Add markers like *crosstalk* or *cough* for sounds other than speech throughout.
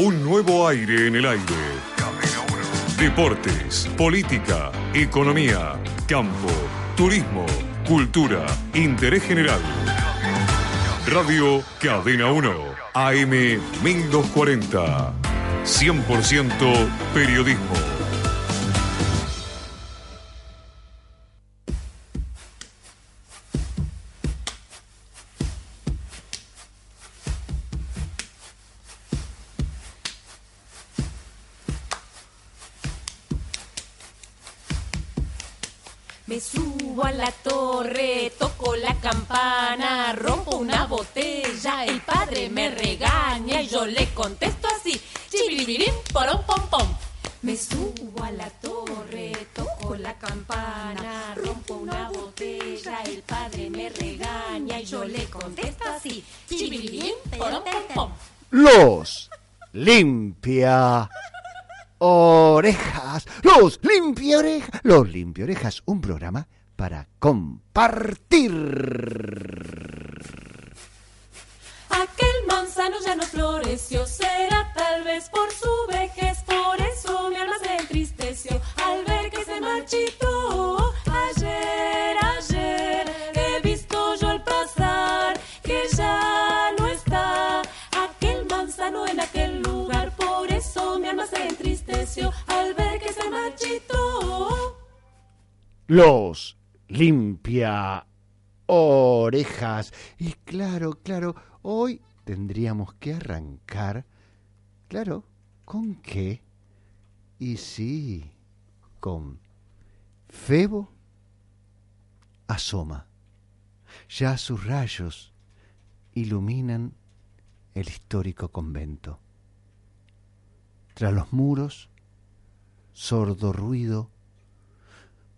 Un nuevo aire en el aire. Deportes, política, economía, campo, turismo, cultura, interés general. Radio Cadena 1, AM 1240. 100% periodismo. Limpia orejas, los limpia orejas, los limpia orejas, un programa para compartir. Aquel manzano ya no floreció, será tal vez por su vejez, por eso mi alma se entristeció al ver que se marchitó. Ayer, ayer, al ver que se marchitó. Los limpia orejas. Y claro, claro, hoy tendríamos que arrancar, claro, ¿con qué? Y sí, con Febo asoma. Ya sus rayos iluminan el histórico convento. Tras los muros, sordo ruido,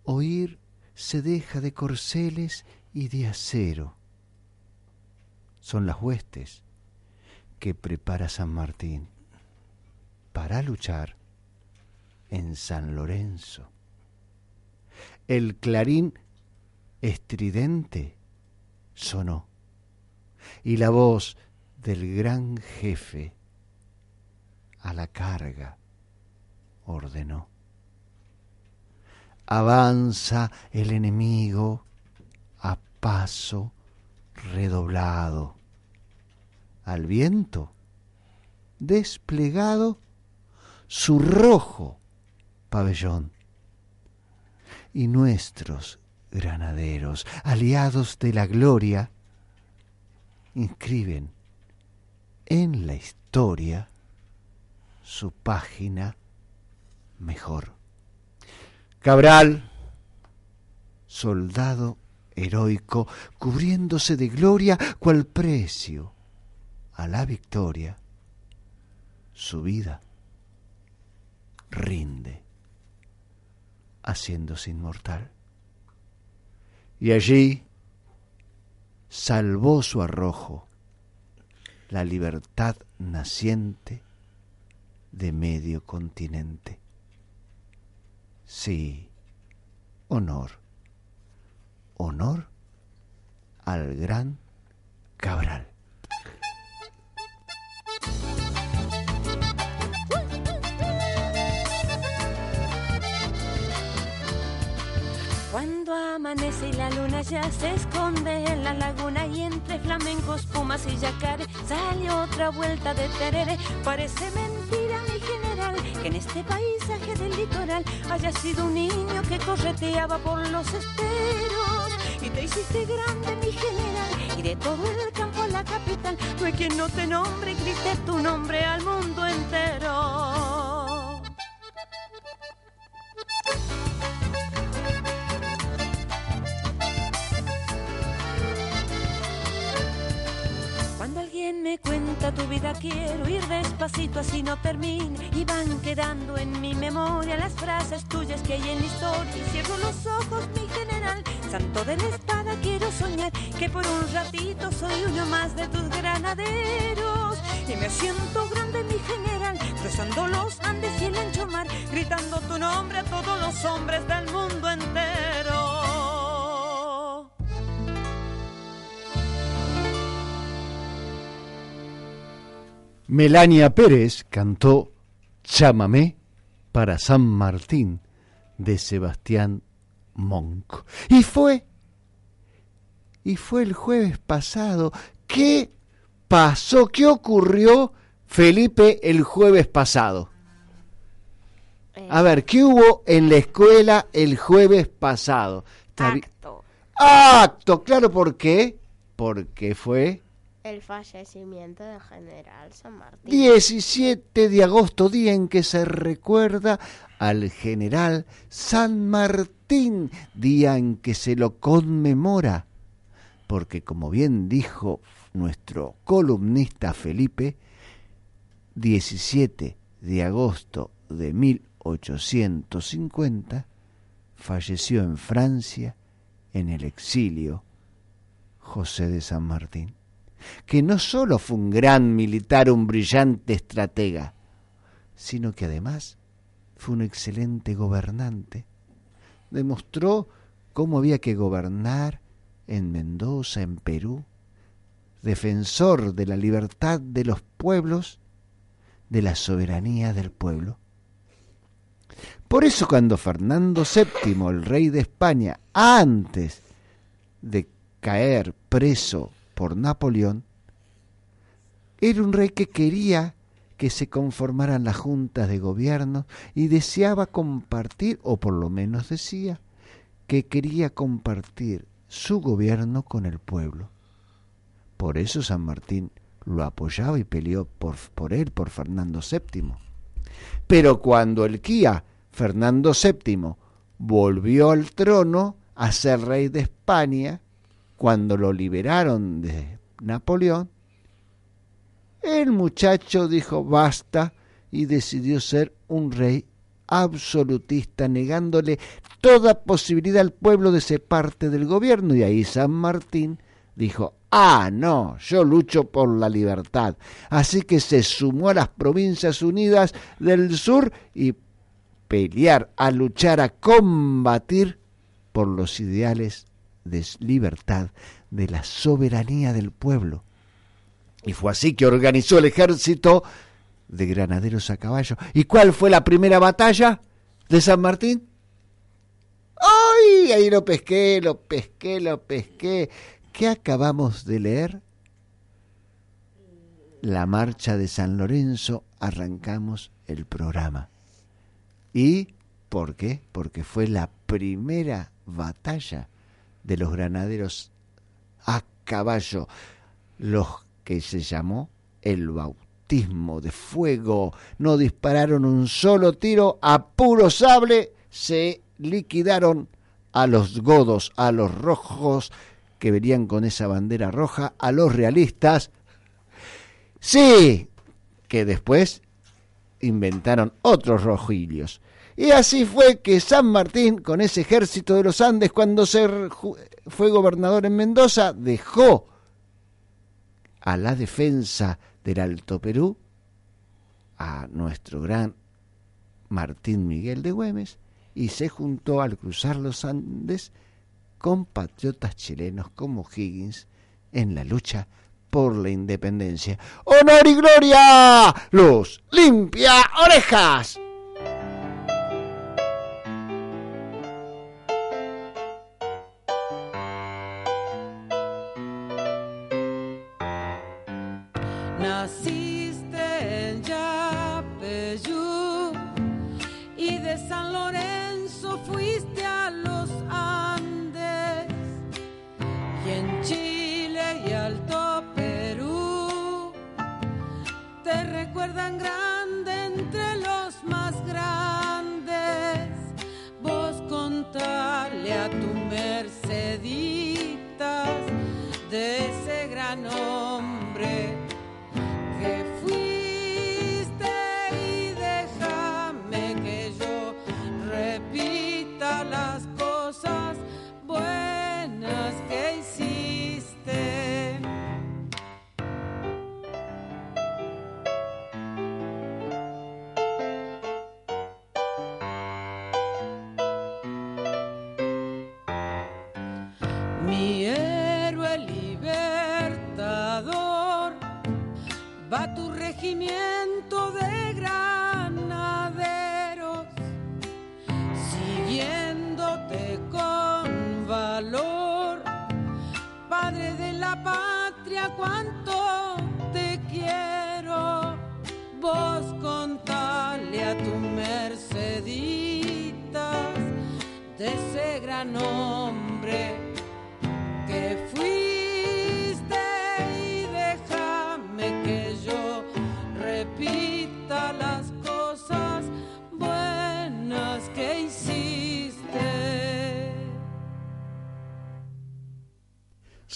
oír se deja de corceles y de acero. Son las huestes que prepara San Martín para luchar en San Lorenzo. El clarín estridente sonó y la voz del gran jefe a la carga ordenó. Avanza el enemigo a paso redoblado. Al viento, desplegado su rojo pabellón. Y nuestros granaderos, aliados de la gloria, inscriben en la historia su página mejor. Cabral, soldado heroico, cubriéndose de gloria cual precio a la victoria, su vida rinde, haciéndose inmortal. Y allí salvó su arrojo la libertad naciente de medio continente. Sí, honor, honor al gran Cabral. Cuando amanece y la luna ya se esconde en la laguna y entre flamencos, pumas y yacaré sale otra vuelta de terere. Parece mentira, mi general, que en este paisaje del litoral haya sido un niño que correteaba por los esteros. Y te hiciste grande, mi general, y de todo el campo a la capital, no hay quien no te nombre y grite tu nombre al mundo entero. Alguien me cuenta tu vida quiero ir despacito así no termine. Y van quedando en mi memoria las frases tuyas que hay en la historia. Y cierro los ojos mi general santo de la espada quiero soñar que por un ratito soy uno más de tus granaderos. Y me siento grande mi general cruzando los Andes y el ancho mar gritando tu nombre a todos los hombres del mundo entero Melania Pérez cantó Chámame para San Martín de Sebastián Monk. Y fue, y fue el jueves pasado. ¿Qué pasó? ¿Qué ocurrió, Felipe, el jueves pasado? A ver, ¿qué hubo en la escuela el jueves pasado? Acto. Acto, claro, ¿por qué? Porque fue El fallecimiento del general San Martín. 17 de agosto, día en que se recuerda al general San Martín, día en que se lo conmemora. Porque como bien dijo nuestro columnista Felipe, 17 de agosto de 1850 falleció en Francia, en el exilio, José de San Martín que no solo fue un gran militar, un brillante estratega, sino que además fue un excelente gobernante. Demostró cómo había que gobernar en Mendoza, en Perú, defensor de la libertad de los pueblos, de la soberanía del pueblo. Por eso cuando Fernando VII, el rey de España, antes de caer preso por Napoleón, era un rey que quería que se conformaran las juntas de gobierno y deseaba compartir, o por lo menos decía, que quería compartir su gobierno con el pueblo. Por eso San Martín lo apoyaba y peleó por, él, por Fernando VII. Pero cuando el Kia, Fernando VII, volvió al trono a ser rey de España, cuando lo liberaron de Napoleón, el muchacho dijo basta y decidió ser un rey absolutista, negándole toda posibilidad al pueblo de ser parte del gobierno. Y ahí San Martín dijo, ah, no, yo lucho por la libertad. Así que se sumó a las Provincias Unidas del Sur y pelear, a luchar, a combatir por los ideales de libertad, de la soberanía del pueblo. Y fue así que organizó el ejército de granaderos a caballo. ¿Y cuál fue la primera batalla de San Martín? ¡Ay! Ahí lo pesqué, lo pesqué, lo pesqué. ¿Qué acabamos de leer? La marcha de San Lorenzo, arrancamos el programa. ¿Y por qué? Porque fue la primera batalla de los granaderos a caballo, los que se llamó el bautismo de fuego. No dispararon un solo tiro, a puro sable se liquidaron a los godos, a los rojos que venían con esa bandera roja, a los realistas. Sí, que después inventaron otros rojillos. Y así fue que San Martín, con ese ejército de los Andes, cuando se fue gobernador en Mendoza, dejó a la defensa del Alto Perú a nuestro gran Martín Miguel de Güemes y se juntó al cruzar los Andes con patriotas chilenos como Higgins en la lucha por la independencia. ¡Honor y gloria! ¡Luz limpia orejas! Recuerdan grande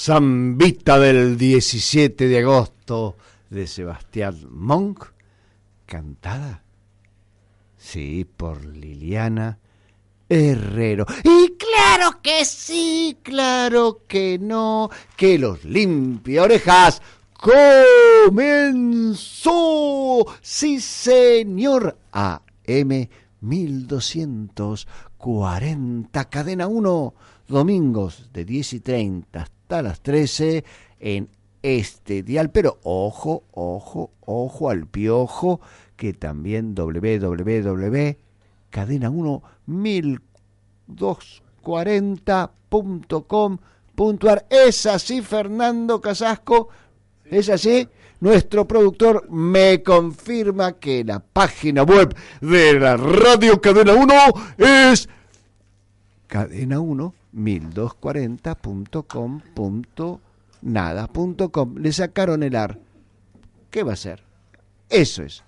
Zambita del 17 de agosto de Sebastián Monk, cantada, sí, por Liliana Herrero. Y claro que sí, claro que no, que los limpia orejas comenzó, sí señor, AM 1240, cadena 1, domingos de 10 y 30 hasta las 13 en este dial, pero ojo, ojo, ojo al piojo, que también www cadena 1 1240.com.ar. Es así, Fernando Casasco, es así. Nuestro productor me confirma que la página web de la Radio Cadena 1 es cadena 1 1240.com.nada.com. Le sacaron el ar. ¿Qué va a ser? Eso es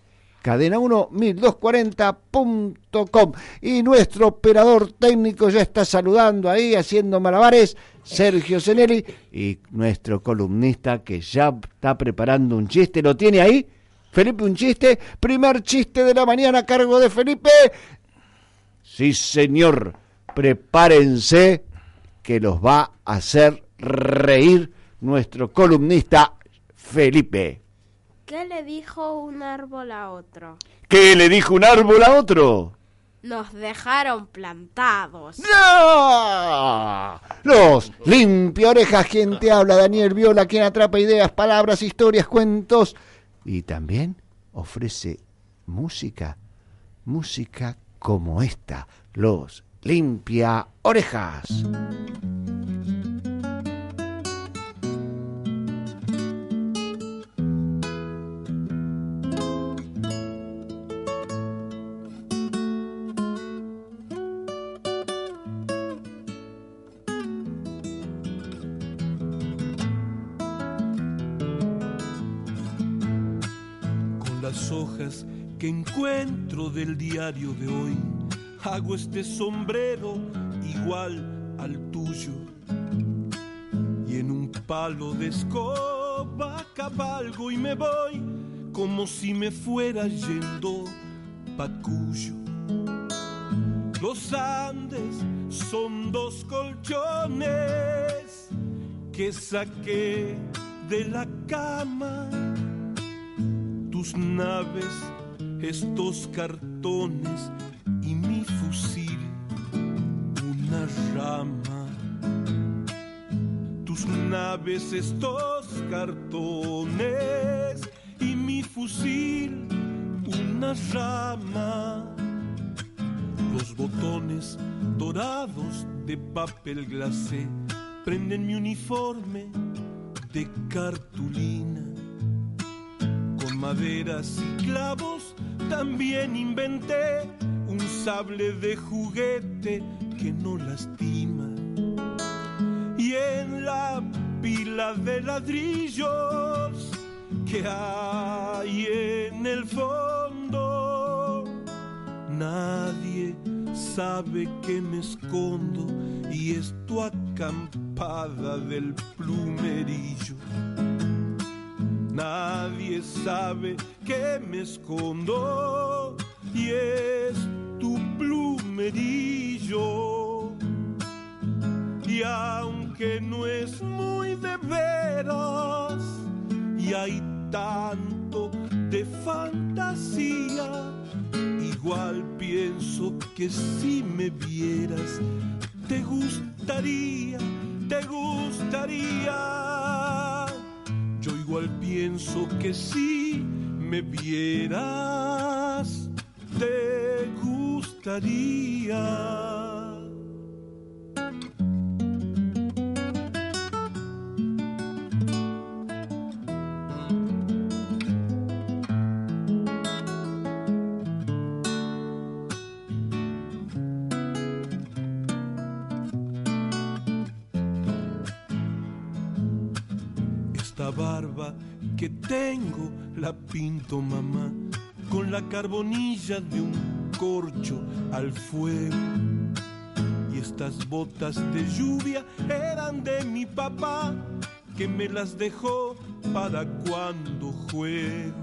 cadena1 1240.com. Y nuestro operador técnico ya está saludando ahí, haciendo malabares, Sergio Zenelli, y nuestro columnista que ya está preparando un chiste. ¿Lo tiene ahí? Felipe, un chiste. Primer chiste de la mañana a cargo de Felipe. Sí, señor. Prepárense que los va a hacer reír nuestro columnista Felipe. ¿Qué le dijo un árbol a otro? ¿Qué le dijo un árbol a otro? Nos dejaron plantados. ¡No! Los limpia orejas, quien te habla, Daniel Viola, quien atrapa ideas, palabras, historias, cuentos y también ofrece música, música como esta, los limpia orejas. que encuentro del diario de hoy. Hago este sombrero igual al tuyo. Y en un palo de escoba cabalgo y me voy como si me fuera yendo pa' Cuyo. Los Andes son dos colchones que saqué de la cama. Tus naves estos cartones una rama. Tus naves, estos cartones y mi fusil, una rama. Los botones dorados de papel glacé prenden mi uniforme de cartulina con maderas y clavos también inventé un sable de juguete que no lastima. Y en la pila de ladrillos que hay en el fondo, nadie sabe que me escondo y esto acampada del plumerillo. Nadie sabe que me escondo y es tu plumerillo. Y aunque no es muy de veras y hay tanto de fantasía, igual pienso que si me vieras, te gustaría, te gustaría. Yo igual pienso que si me vieras, te gustaría. barba que tengo la pinto mamá con la carbonilla de un corcho al fuego. Y estas botas de lluvia eran de mi papá que me las dejó para cuando juego.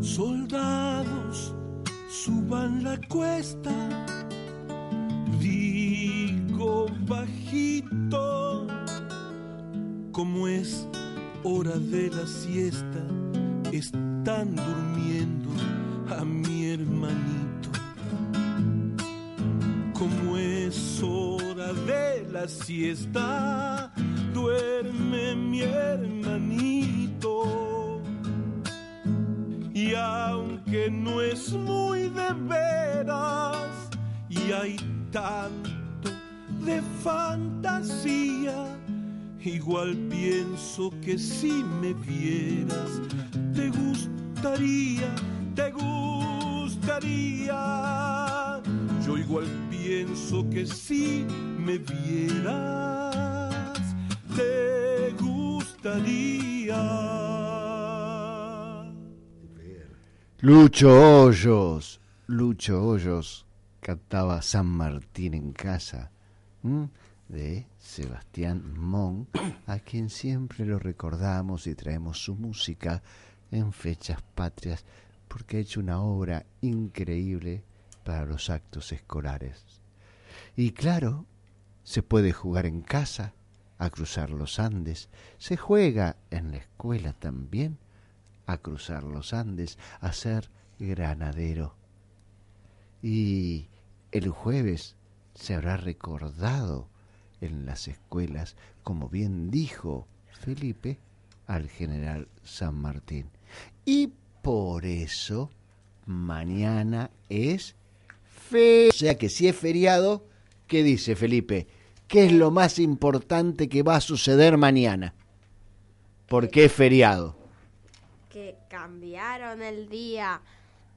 Soldados, suban la cuesta, digo bajito como es hora de la siesta, están durmiendo a mi hermanito. Como es hora de la siesta, duerme mi hermanito. Y aunque no es muy de veras, y hay tanto de fantasía, Igual pienso que si me vieras, te gustaría, te gustaría. Yo igual pienso que si me vieras, te gustaría. Lucho Hoyos, Lucho Hoyos cantaba San Martín en casa de Sebastián Mon, a quien siempre lo recordamos y traemos su música en fechas patrias, porque ha hecho una obra increíble para los actos escolares. Y claro, se puede jugar en casa, a cruzar los Andes, se juega en la escuela también, a cruzar los Andes, a ser granadero. Y el jueves se habrá recordado en las escuelas, como bien dijo Felipe, al general San Martín. Y por eso mañana es fe. O sea que si es feriado, ¿qué dice Felipe? ¿Qué es lo más importante que va a suceder mañana? ¿Por qué es feriado? Que cambiaron el día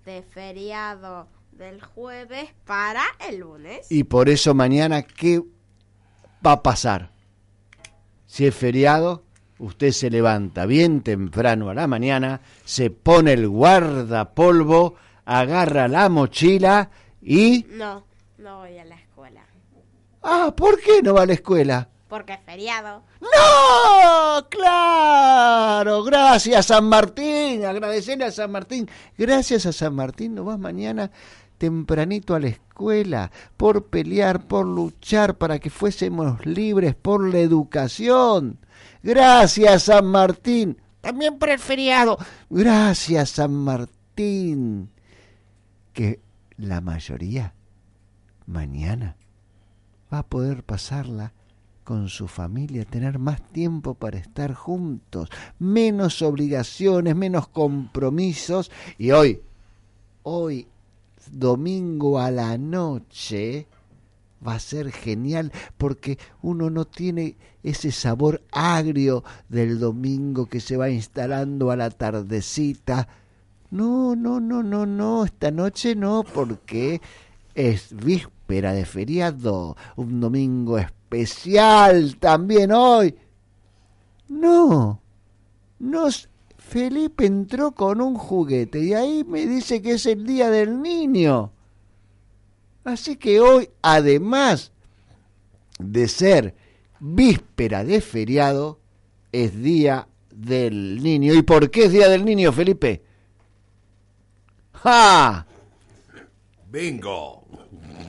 de feriado del jueves para el lunes. Y por eso mañana, ¿qué va a pasar. Si es feriado, usted se levanta bien temprano a la mañana, se pone el guardapolvo, agarra la mochila y... No, no voy a la escuela. Ah, ¿por qué no va a la escuela? Porque es feriado. ¡No! ¡Claro! Gracias San Martín. Agradecerle a San Martín. Gracias a San Martín. ¿No vas mañana tempranito a la escuela, por pelear, por luchar para que fuésemos libres, por la educación. Gracias, San Martín. También por el feriado. Gracias, San Martín. Que la mayoría mañana va a poder pasarla con su familia, tener más tiempo para estar juntos, menos obligaciones, menos compromisos. Y hoy, hoy domingo a la noche va a ser genial porque uno no tiene ese sabor agrio del domingo que se va instalando a la tardecita. No, no, no, no, no, esta noche no, porque es víspera de feriado, un domingo especial también hoy. No, no, Felipe entró con un juguete y ahí me dice que es el día del niño. Así que hoy, además de ser víspera de feriado, es día del niño. ¿Y por qué es día del niño, Felipe? ¡Ja! Bingo.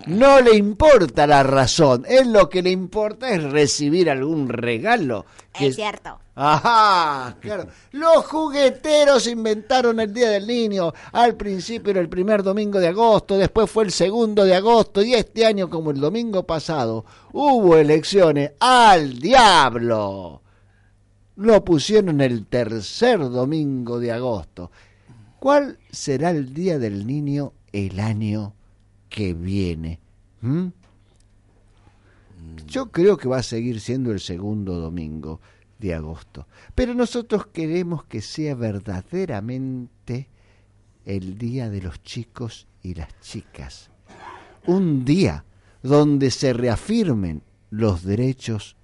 No le importa la razón, es lo que le importa es recibir algún regalo. Es cierto. Ajá, claro. Los jugueteros inventaron el Día del Niño. Al principio era el primer domingo de agosto, después fue el segundo de agosto y este año, como el domingo pasado, hubo elecciones al diablo. lo pusieron el tercer domingo de agosto. ¿Cuál será el día del niño el año que viene? ¿Mm? Yo creo que va a seguir siendo el segundo domingo de agosto. Pero nosotros queremos que sea verdaderamente el día de los chicos y las chicas. Un día donde se reafirmen los derechos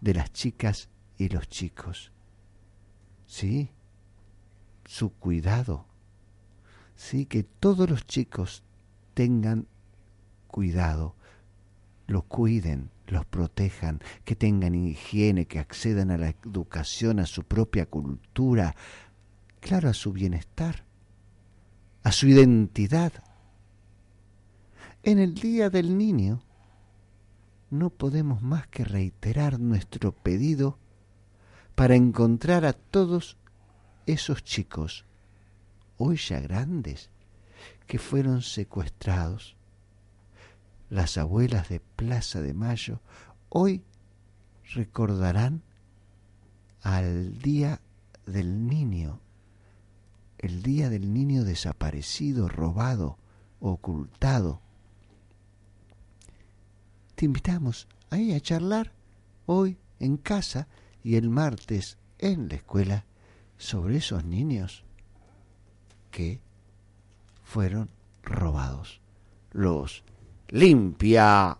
de las chicas y los chicos. ¿Sí? Su cuidado. Sí, que todos los chicos tengan cuidado, los cuiden, los protejan, que tengan higiene, que accedan a la educación, a su propia cultura, claro, a su bienestar, a su identidad. En el Día del Niño no podemos más que reiterar nuestro pedido para encontrar a todos esos chicos, hoy ya grandes, que fueron secuestrados. Las abuelas de Plaza de Mayo hoy recordarán al día del niño, el día del niño desaparecido, robado, ocultado. Te invitamos ahí a charlar hoy en casa y el martes en la escuela sobre esos niños que fueron robados. Los limpia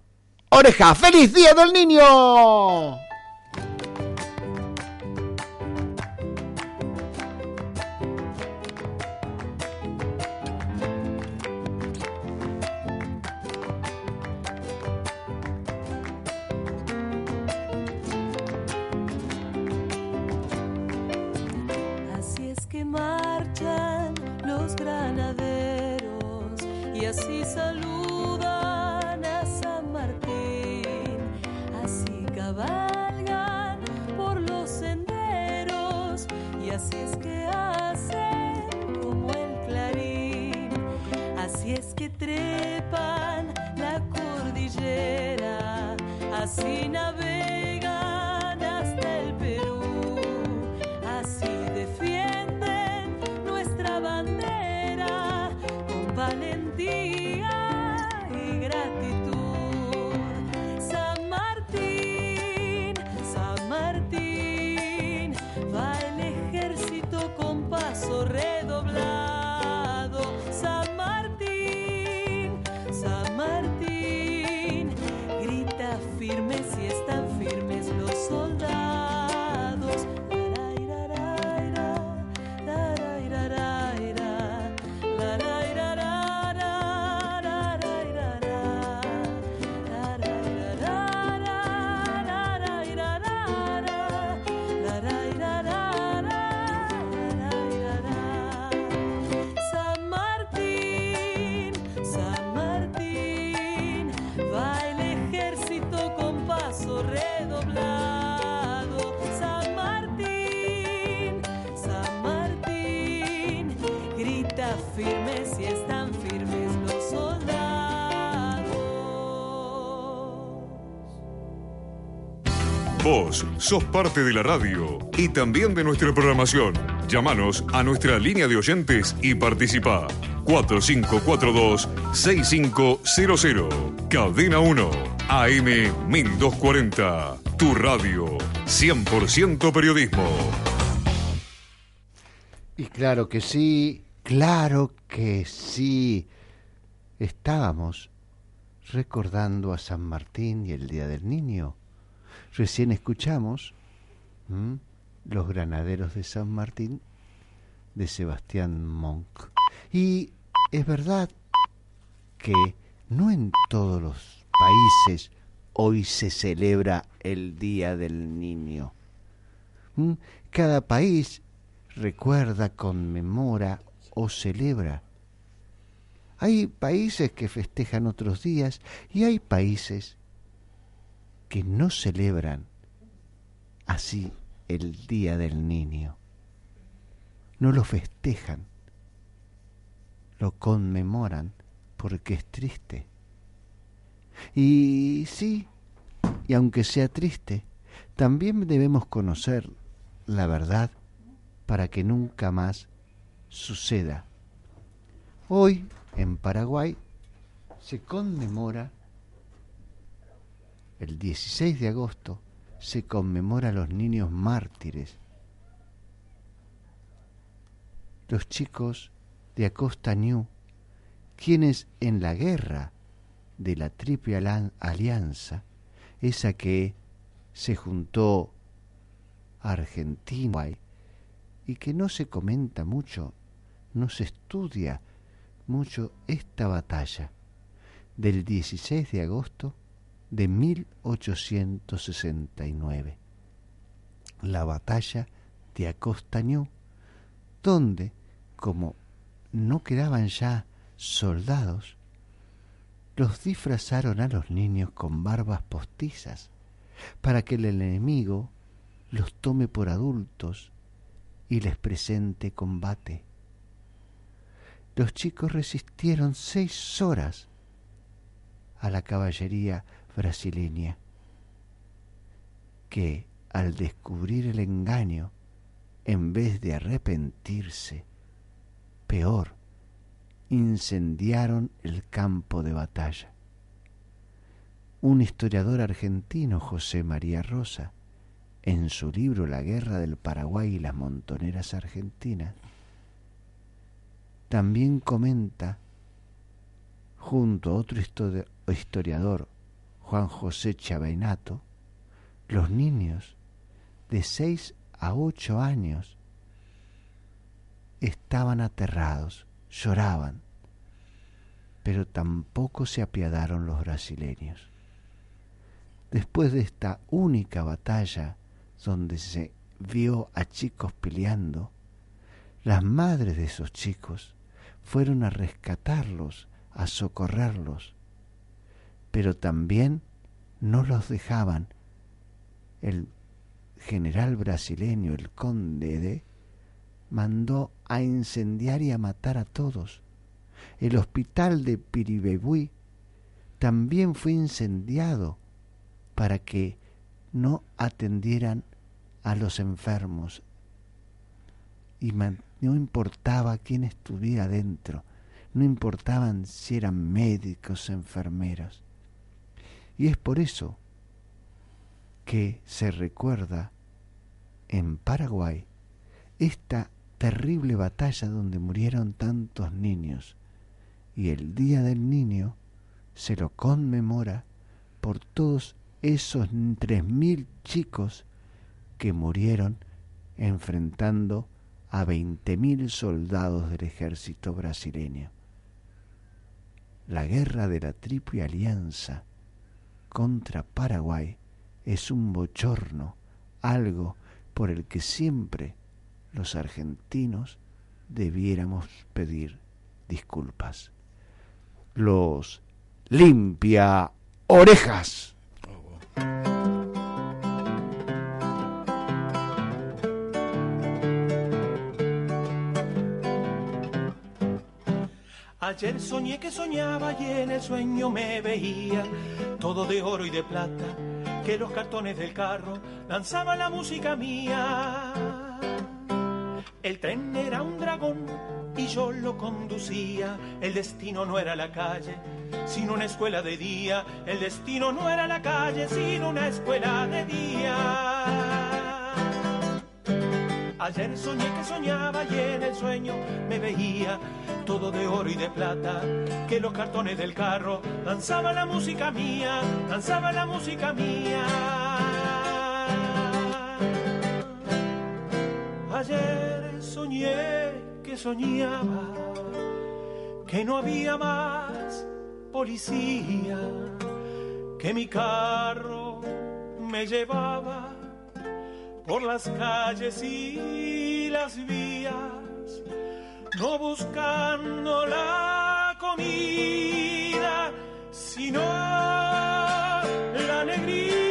oreja. ¡Feliz Día del Niño! Sos parte de la radio y también de nuestra programación. Llámanos a nuestra línea de oyentes y participa. 4542-6500. Cadena 1. AM 1240. Tu radio. 100% periodismo. Y claro que sí, claro que sí. Estábamos recordando a San Martín y el Día del Niño. Recién escuchamos. Los granaderos de San Martín de Sebastián Monk. Y es verdad que no en todos los países hoy se celebra el Día del Niño. Cada país recuerda, conmemora o celebra. Hay países que festejan otros días y hay países que no celebran así el Día del Niño. No lo festejan, lo conmemoran porque es triste. Y sí, y aunque sea triste, también debemos conocer la verdad para que nunca más suceda. Hoy en Paraguay se conmemora, el 16 de agosto, se conmemora a los niños mártires, los chicos de Acosta New, quienes en la guerra de la Triple Alianza, esa que se juntó Argentina y que no se comenta mucho, no se estudia mucho esta batalla. Del 16 de agosto de 1869, la batalla de Acostañú, donde, como no quedaban ya soldados, los disfrazaron a los niños con barbas postizas para que el enemigo los tome por adultos y les presente combate. Los chicos resistieron seis horas a la caballería brasileña, que al descubrir el engaño, en vez de arrepentirse, peor, incendiaron el campo de batalla. Un historiador argentino, José María Rosa, en su libro La guerra del Paraguay y las montoneras argentinas, también comenta, junto a otro historiador, Juan José Chaveinato, los niños de seis a ocho años estaban aterrados, lloraban, pero tampoco se apiadaron los brasileños. Después de esta única batalla donde se vio a chicos peleando, las madres de esos chicos fueron a rescatarlos, a socorrerlos, pero también no los dejaban. El general brasileño, el conde de, mandó a incendiar y a matar a todos. El hospital de Piribebuy también fue incendiado para que no atendieran a los enfermos y no importaba quién estuviera dentro, no importaban si eran médicos, enfermeros. Y es por eso que se recuerda en Paraguay esta terrible batalla donde murieron tantos niños y el Día del Niño se lo conmemora por todos esos tres mil chicos que murieron enfrentando a veinte mil soldados del ejército brasileño. La guerra de la Triple Alianza contra Paraguay es un bochorno, algo por el que siempre los argentinos debiéramos pedir disculpas. Los limpia orejas. Ayer soñé que soñaba y en el sueño me veía todo de oro y de plata, que los cartones del carro lanzaban la música mía. El tren era un dragón y yo lo conducía. El destino no era la calle, sino una escuela de día. El destino no era la calle, sino una escuela de día. Ayer soñé que soñaba y en el sueño me veía todo de oro y de plata, que los cartones del carro danzaban la música mía, danzaba la música mía. Ayer soñé que soñaba que no había más policía, que mi carro me llevaba por las calles y las vías, no buscando la comida, sino la alegría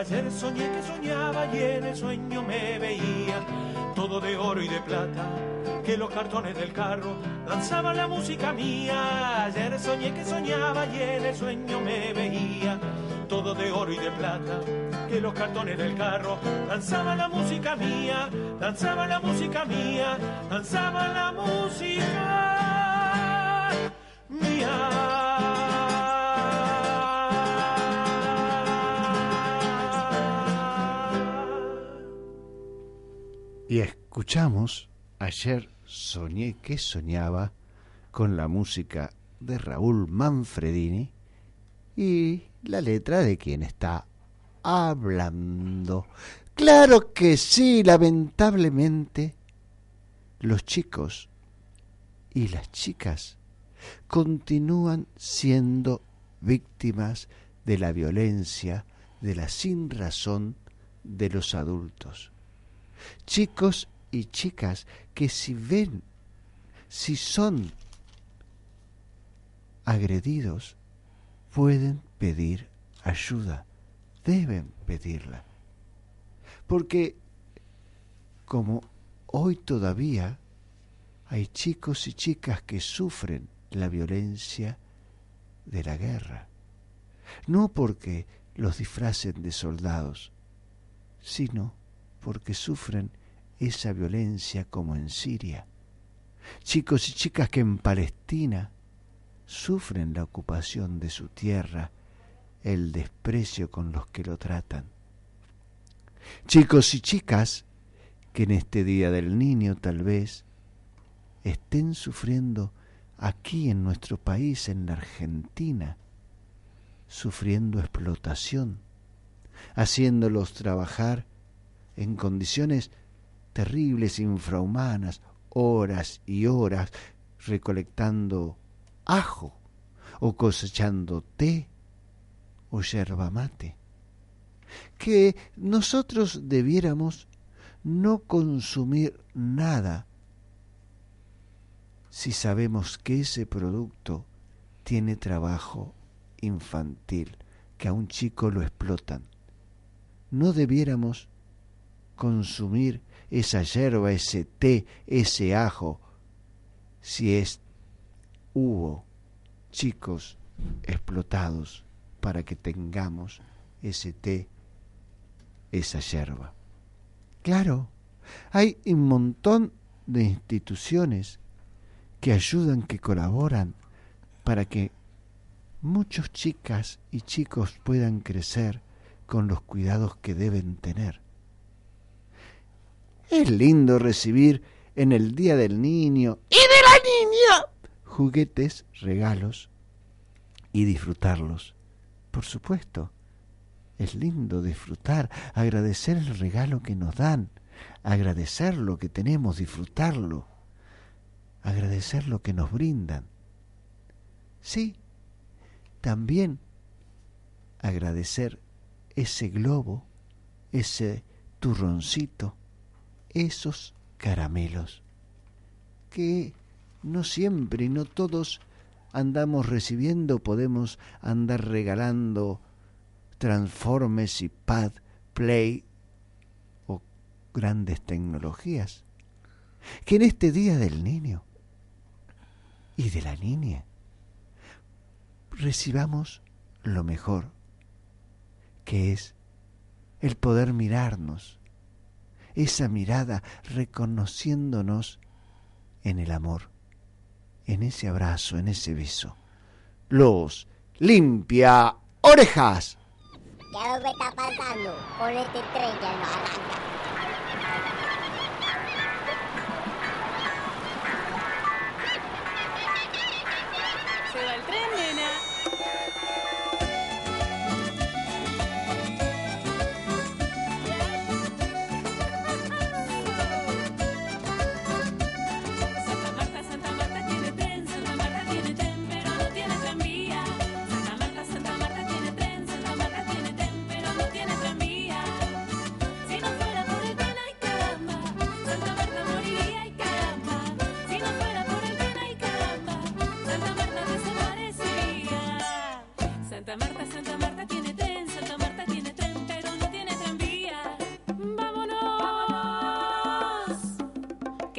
Ayer soñé que soñaba y en el sueño me veía todo de oro y de plata, que los cartones del carro lanzaban la música mía. Ayer soñé que soñaba y en el sueño me veía todo de oro y de plata, que los cartones del carro lanzaban la música mía, lanzaban la música mía, lanzaban la música mía. Y escuchamos Ayer soñé que soñaba con la música de Raúl Manfredini y la letra de quien está hablando. Claro que sí, lamentablemente los chicos y las chicas continúan siendo víctimas de la violencia, de la sin razón de los adultos. Chicos y chicas que si ven, si son agredidos, pueden pedir ayuda, deben pedirla. Porque como hoy todavía hay chicos y chicas que sufren la violencia de la guerra, no porque los disfracen de soldados, sino porque sufren esa violencia como en Siria. Chicos y chicas que en Palestina sufren la ocupación de su tierra, el desprecio con los que lo tratan. Chicos y chicas que en este Día del Niño tal vez estén sufriendo aquí en nuestro país, en la Argentina, sufriendo explotación, haciéndolos trabajar en condiciones terribles, infrahumanas, horas y horas recolectando ajo o cosechando té o yerba mate. Que nosotros debiéramos no consumir nada si sabemos que ese producto tiene trabajo infantil, que a un chico lo explotan. No debiéramos consumir esa yerba, ese té, ese ajo, si es hubo chicos explotados para que tengamos ese té, esa yerba. Claro, hay un montón de instituciones que ayudan, que colaboran para que muchos chicas y chicos puedan crecer con los cuidados que deben tener. Es lindo recibir en el Día del Niño y de la Niña juguetes, regalos y disfrutarlos. Por supuesto, es lindo disfrutar, agradecer el regalo que nos dan, agradecer lo que tenemos, disfrutarlo, agradecer lo que nos brindan. Sí, también agradecer ese globo, ese turroncito, esos caramelos, que no siempre y no todos andamos recibiendo, podemos andar regalando transformes y pad, play o grandes tecnologías. Que en este día del niño y de la niña recibamos lo mejor, que es el poder mirarnos, esa mirada reconociéndonos en el amor, en ese abrazo, en ese beso. Los limpia orejas. ¿Qué está pasando?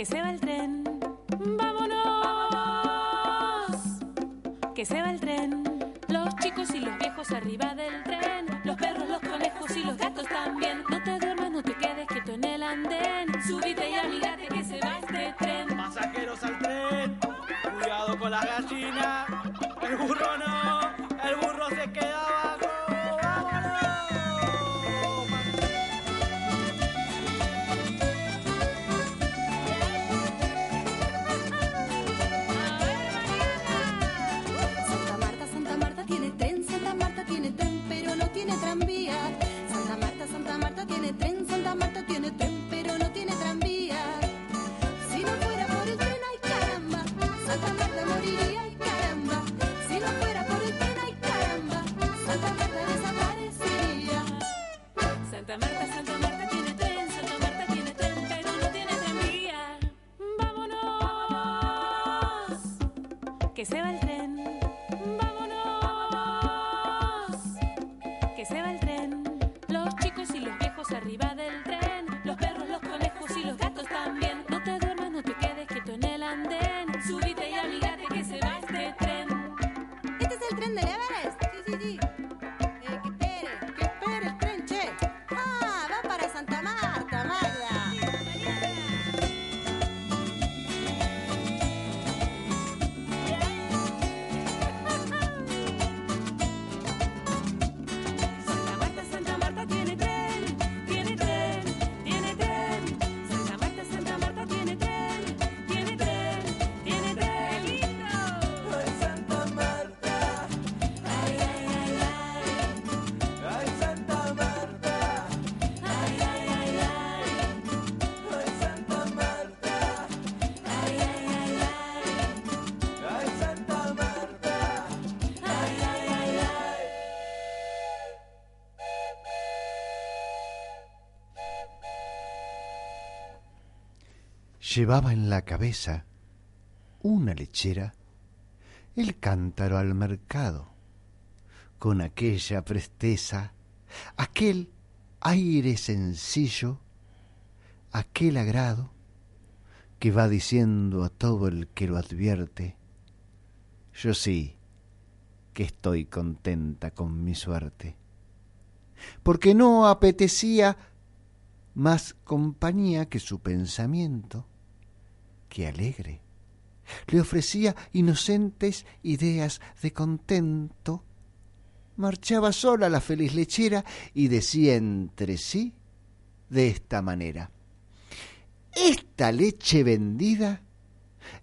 Que se va el tren, vámonos. Que se va el tren, Llevaba en la cabeza una lechera, el cántaro al mercado, con aquella presteza, aquel aire sencillo, aquel agrado que va diciendo a todo el que lo advierte, yo sí que estoy contenta con mi suerte, porque no apetecía más compañía que su pensamiento, que alegre. Le ofrecía inocentes ideas de contento. Marchaba sola la feliz lechera y decía entre sí de esta manera, esta leche vendida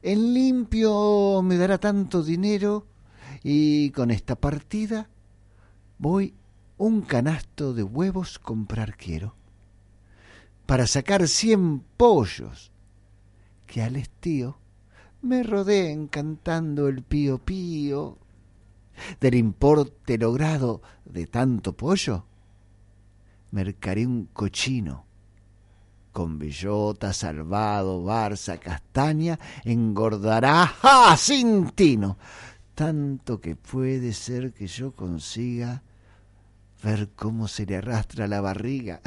en limpio me dará tanto dinero y con esta partida voy un canasto de huevos comprar quiero. Para sacar cien pollos que al estío me rodeen cantando el pío pío. Del importe logrado de tanto pollo, mercaré un cochino con bellota, salvado, barza, castaña, engordará ¡ja! sin tino, tanto que puede ser que yo consiga ver cómo se le arrastra la barriga.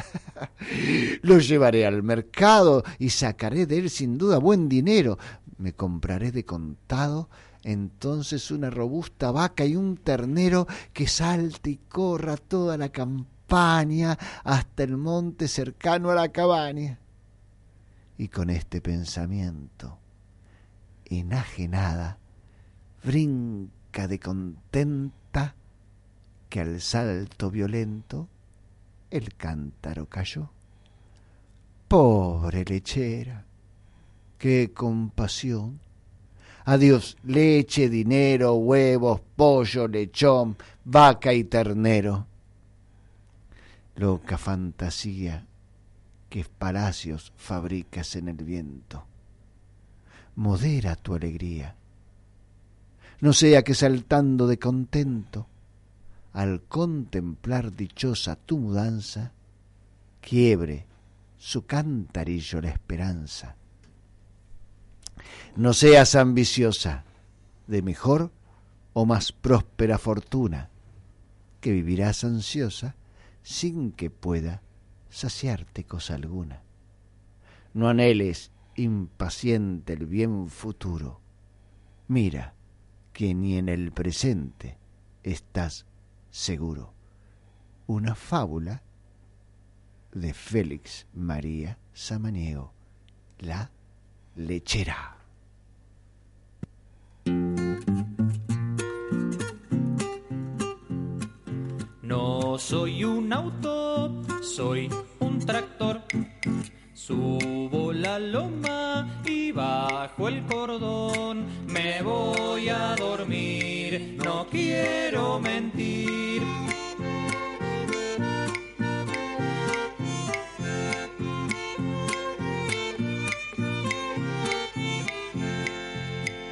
*laughs* Lo llevaré al mercado y sacaré de él sin duda buen dinero. Me compraré de contado entonces una robusta vaca y un ternero que salte y corra toda la campaña hasta el monte cercano a la cabaña. Y con este pensamiento, enajenada, brinca de contenta que al salto violento el cántaro cayó. Pobre lechera, qué compasión. Adiós leche, dinero, huevos, pollo, lechón, vaca y ternero. Loca fantasía que palacios fabricas en el viento. Modera tu alegría. No sea que saltando de contento, al contemplar dichosa tu mudanza, quiebre su cantarillo la esperanza. No seas ambiciosa de mejor o más próspera fortuna, que vivirás ansiosa sin que pueda saciarte cosa alguna. No anheles impaciente el bien futuro. Mira que ni en el presente estás seguro. Una fábula de Félix María Samaniego, La lechera. No soy un auto, soy un tractor. Subo la loma y bajo el cordón. Me voy a dormir, no quiero mentir.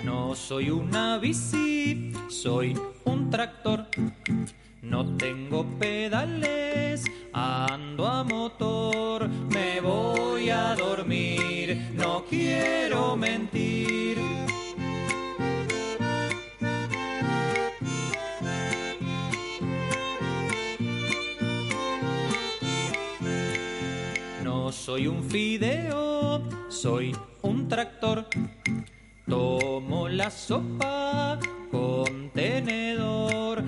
No soy una bici, soy un tractor. No tengo pedales, ando a motor. Me voy a dormir, no quiero mentir. No soy un fideo, soy un tractor. Tomo la sopa con tenedor,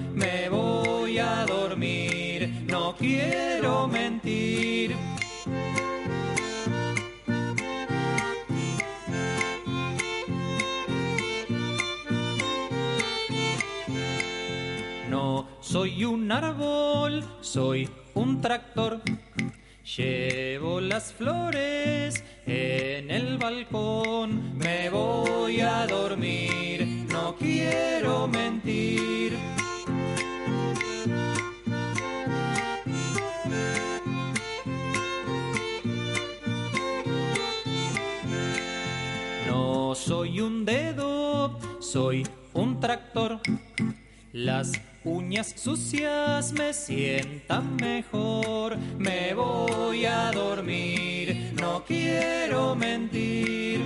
soy un árbol, soy un tractor. Llevo las flores en el balcón, me voy a dormir, no quiero mentir. No soy un dedo, soy un tractor. Las uñas sucias me sientan mejor. Me voy a dormir, no quiero mentir.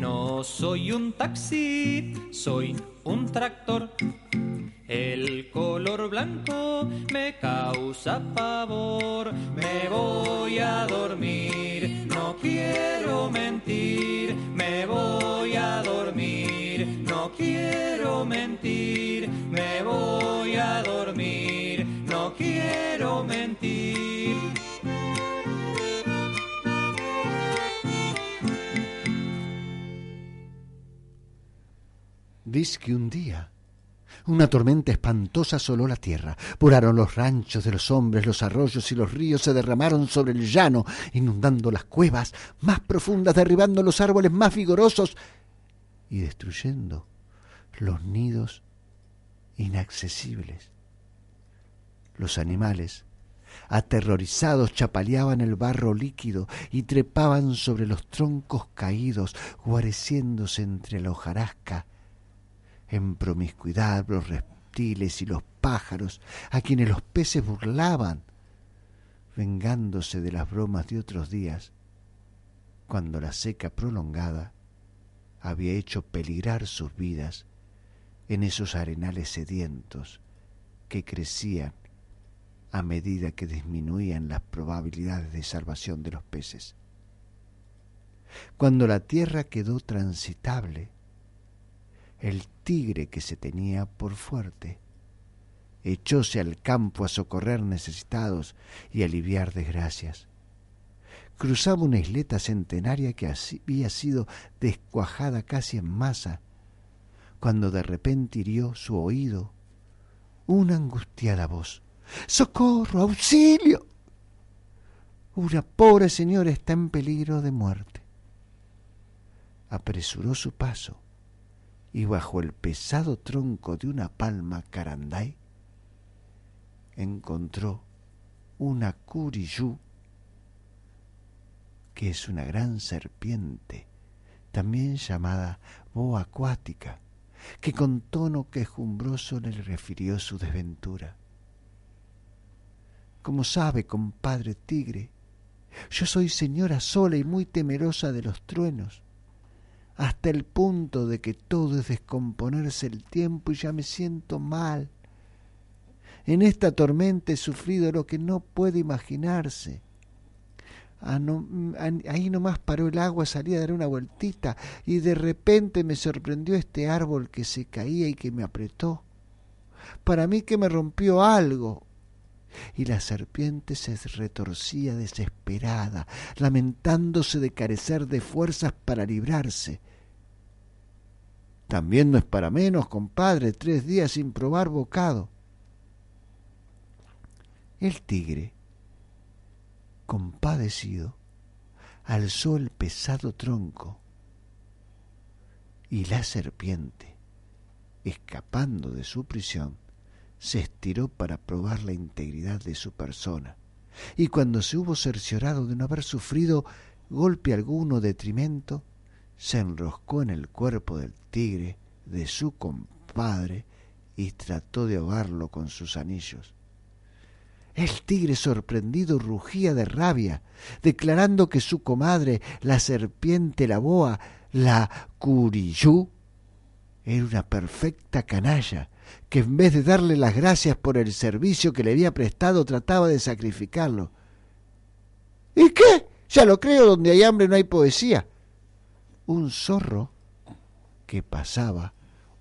No soy un taxi, soy un tractor. El color blanco me causa pavor. Me voy a dormir, no quiero mentir. Me voy a dormir, no quiero mentir. Me voy a dormir, no quiero mentir. Dice que un día una tormenta espantosa asoló la tierra. Volaron los ranchos de los hombres, los arroyos y los ríos se derramaron sobre el llano, inundando las cuevas más profundas, derribando los árboles más vigorosos y destruyendo los nidos inaccesibles. Los animales, aterrorizados, chapaleaban el barro líquido y trepaban sobre los troncos caídos, guareciéndose entre la hojarasca en promiscuidad los reptiles y los pájaros, a quienes los peces burlaban, vengándose de las bromas de otros días, cuando la seca prolongada había hecho peligrar sus vidas en esos arenales sedientos que crecían a medida que disminuían las probabilidades de salvación de los peces. Cuando la tierra quedó transitable, el tigre que se tenía por fuerte echóse al campo a socorrer necesitados y aliviar desgracias. Cruzaba una isleta centenaria que había sido descuajada casi en masa, cuando de repente hirió su oído una angustiada voz. ¡Socorro! ¡Auxilio! Una pobre señora está en peligro de muerte. Apresuró su paso y bajo el pesado tronco de una palma caranday encontró una curiyú, que es una gran serpiente, también llamada boa acuática, que con tono quejumbroso le refirió su desventura. Como sabe, compadre tigre, yo soy señora sola y muy temerosa de los truenos. Hasta el punto de que todo es descomponerse el tiempo y ya me siento mal. En esta tormenta he sufrido lo que no puede imaginarse. Ah, ah, ahí nomás paró el agua, salí a dar una vueltita y de repente me sorprendió este árbol que se caía y que me apretó. Para mí que me rompió algo. Y la serpiente se retorcía desesperada, lamentándose de carecer de fuerzas para librarse. También no es para menos, compadre, tres días sin probar bocado. El tigre compadecido, alzó el pesado tronco y la serpiente, escapando de su prisión, se estiró para probar la integridad de su persona, y cuando se hubo cerciorado de no haber sufrido golpe alguno detrimento, se enroscó en el cuerpo del tigre de su compadre y trató de ahogarlo con sus anillos. El tigre sorprendido rugía de rabia, declarando que su comadre, la serpiente, la boa, la curiyú, era una perfecta canalla, que en vez de darle las gracias por el servicio que le había prestado, trataba de sacrificarlo. ¿Y qué? Ya lo creo, donde hay hambre no hay poesía. Un zorro que pasaba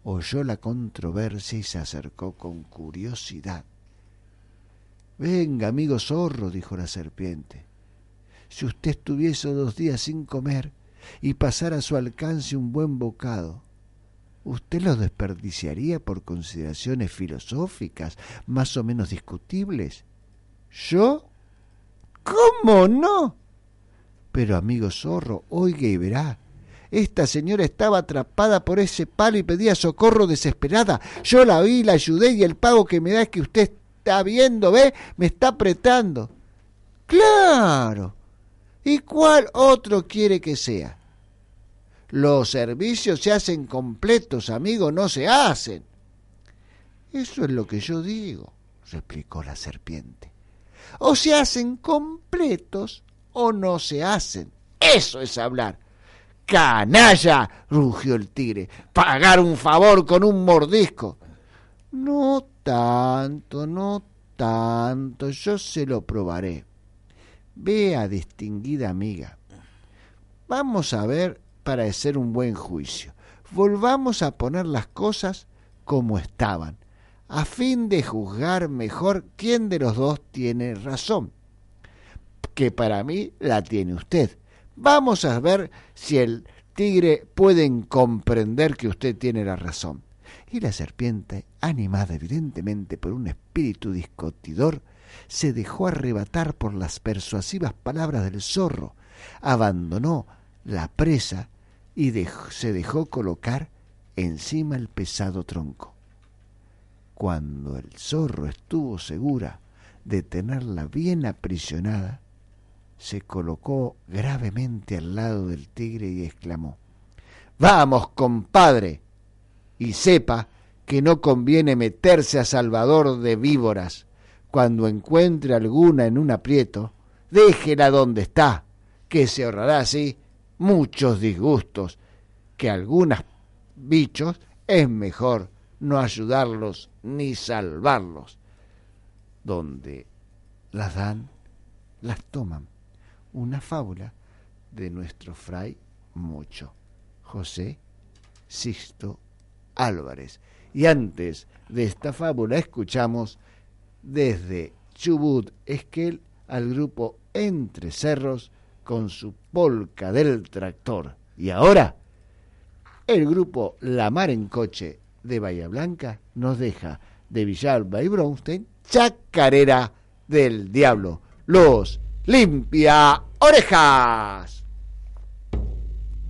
oyó la controversia y se acercó con curiosidad. Venga, amigo zorro, dijo la serpiente. Si usted estuviese dos días sin comer y pasara a su alcance un buen bocado, ¿usted lo desperdiciaría por consideraciones filosóficas más o menos discutibles? ¿Yo? ¿Cómo no? Pero, amigo zorro, oiga y verá. Esta señora estaba atrapada por ese palo y pedía socorro desesperada. Yo la vi, la ayudé y el pago que me da es que usted está viendo, ¿ve? Me está apretando. Claro. ¿Y cuál otro quiere que sea? Los servicios se hacen completos, amigo, no se hacen. Eso es lo que yo digo, replicó la serpiente. O se hacen completos o no se hacen. Eso es hablar. Canalla, rugió el tigre. Pagar un favor con un mordisco. No tanto, no tanto, yo se lo probaré. Vea, distinguida amiga, vamos a ver para hacer un buen juicio. Volvamos a poner las cosas como estaban, a fin de juzgar mejor quién de los dos tiene razón. Que para mí la tiene usted. Vamos a ver si el tigre pueden comprender que usted tiene la razón. Y la serpiente, animada evidentemente por un espíritu discutidor, se dejó arrebatar por las persuasivas palabras del zorro, abandonó la presa y se dejó colocar encima el pesado tronco. Cuando el zorro estuvo segura de tenerla bien aprisionada, se colocó gravemente al lado del tigre y exclamó Vamos, compadre, y sepa que no conviene meterse a salvador de víboras. Cuando encuentre alguna en un aprieto, déjela donde está, que se ahorrará así muchos disgustos, que algunos bichos es mejor no ayudarlos ni salvarlos. Donde las dan, las toman. Una fábula de nuestro fray Mucho, José Sixto Álvarez. Y antes de esta fábula escuchamos desde Chubut Esquel al grupo Entre Cerros con su polca del tractor. Y ahora, el grupo La Mar en Coche de Bahía Blanca nos deja de Villalba y Bronstein Chacarera del Diablo. Los limpia orejas.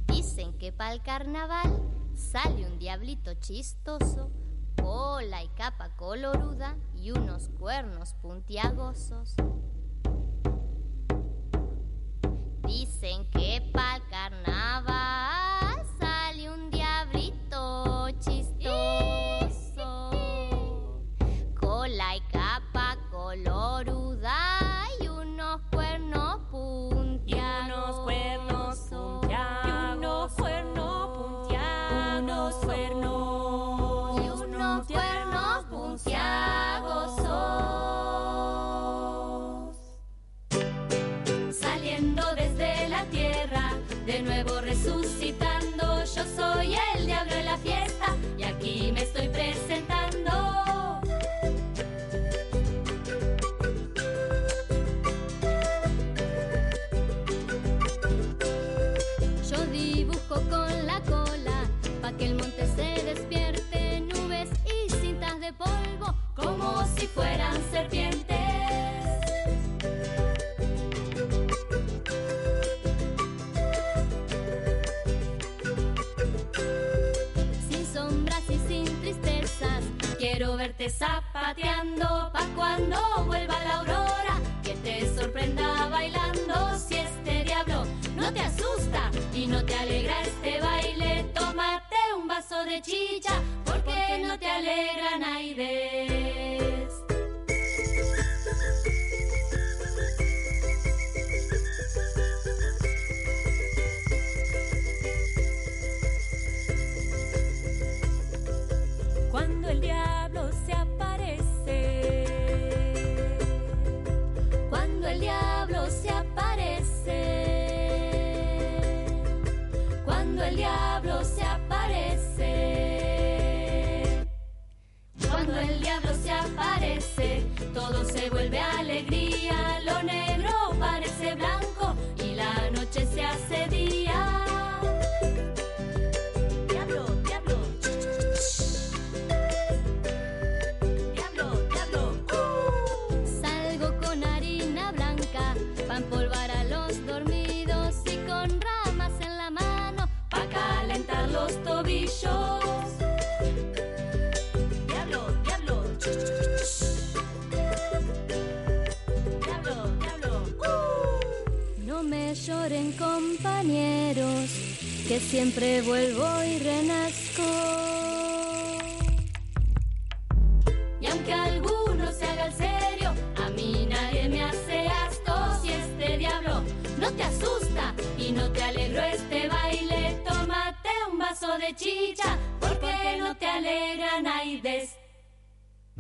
Dicen que para el carnaval sale un diablito chistoso, cola y capa coloruda y unos cuernos puntiagosos. Dicen que pa'l carnaval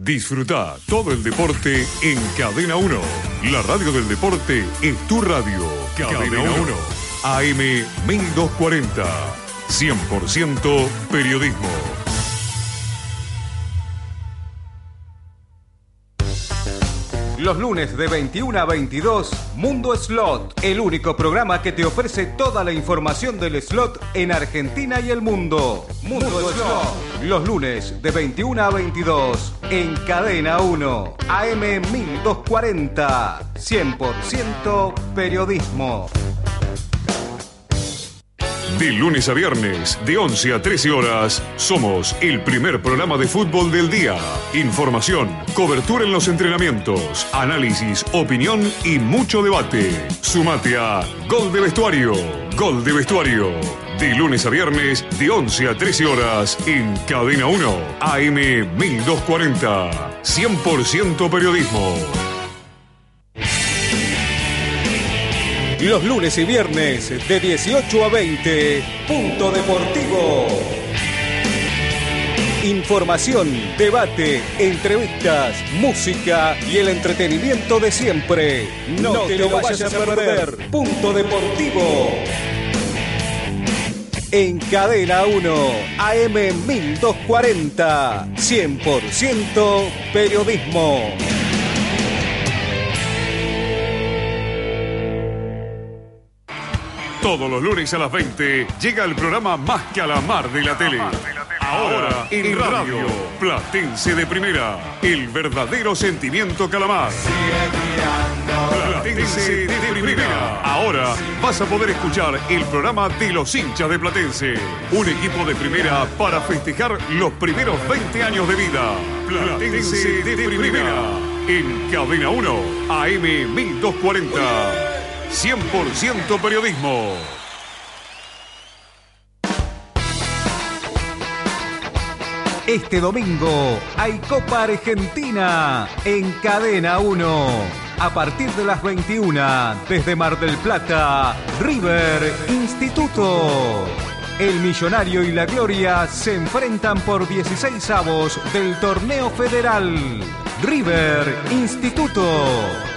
Disfruta todo el deporte en Cadena 1. La radio del deporte es tu radio. Cadena 1. AM 1240. 100% periodismo. Los lunes de 21 a 22, Mundo Slot, el único programa que te ofrece toda la información del slot en Argentina y el mundo. Mundo, Slot, los lunes de 21 a 22, en Cadena 1, AM 1240, 100% periodismo. De lunes a viernes, de 11 a 13 horas, somos el primer programa de fútbol del día. Información, cobertura en los entrenamientos, análisis, opinión y mucho debate. Sumate a Gol de Vestuario. Gol de Vestuario. De lunes a viernes, de 11 a 13 horas, en Cadena 1, AM 1240. 100% periodismo. Los lunes y viernes de 18 a 20, Punto Deportivo. Información, debate, entrevistas, música y el entretenimiento de siempre. No, te, lo vayas, a perder. Punto Deportivo. En Cadena 1, AM 1240, 100% periodismo. Todos los lunes a las 20 llega el programa Más que a la mar de la tele. Ahora en radio, Platense de Primera, el verdadero sentimiento calamar. Platense de Primera. Ahora vas a poder escuchar el programa de los hinchas de Platense. Un equipo de primera para festejar los primeros 20 años de vida. Platense de Primera. En Cadena 1, AM 1240. 100% periodismo. Este domingo hay Copa Argentina en Cadena 1. A partir de las 21, desde Mar del Plata, River Instituto. El Millonario y la Gloria se enfrentan por 16 avos del torneo federal. River Instituto.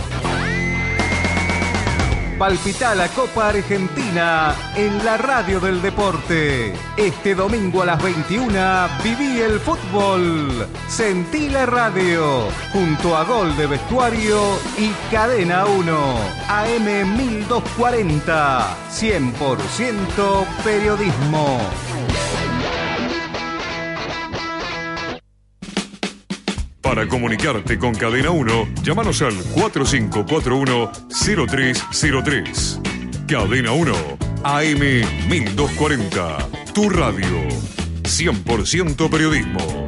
Palpita la Copa Argentina en la radio del deporte. Este domingo a las 21 viví el fútbol. Sentí la radio junto a Gol de Vestuario y Cadena 1. AM 1240. 100% periodismo. Para comunicarte con Cadena 1, llámanos al 4541-0303. Cadena 1, AM 1240. Tu radio. 100% periodismo.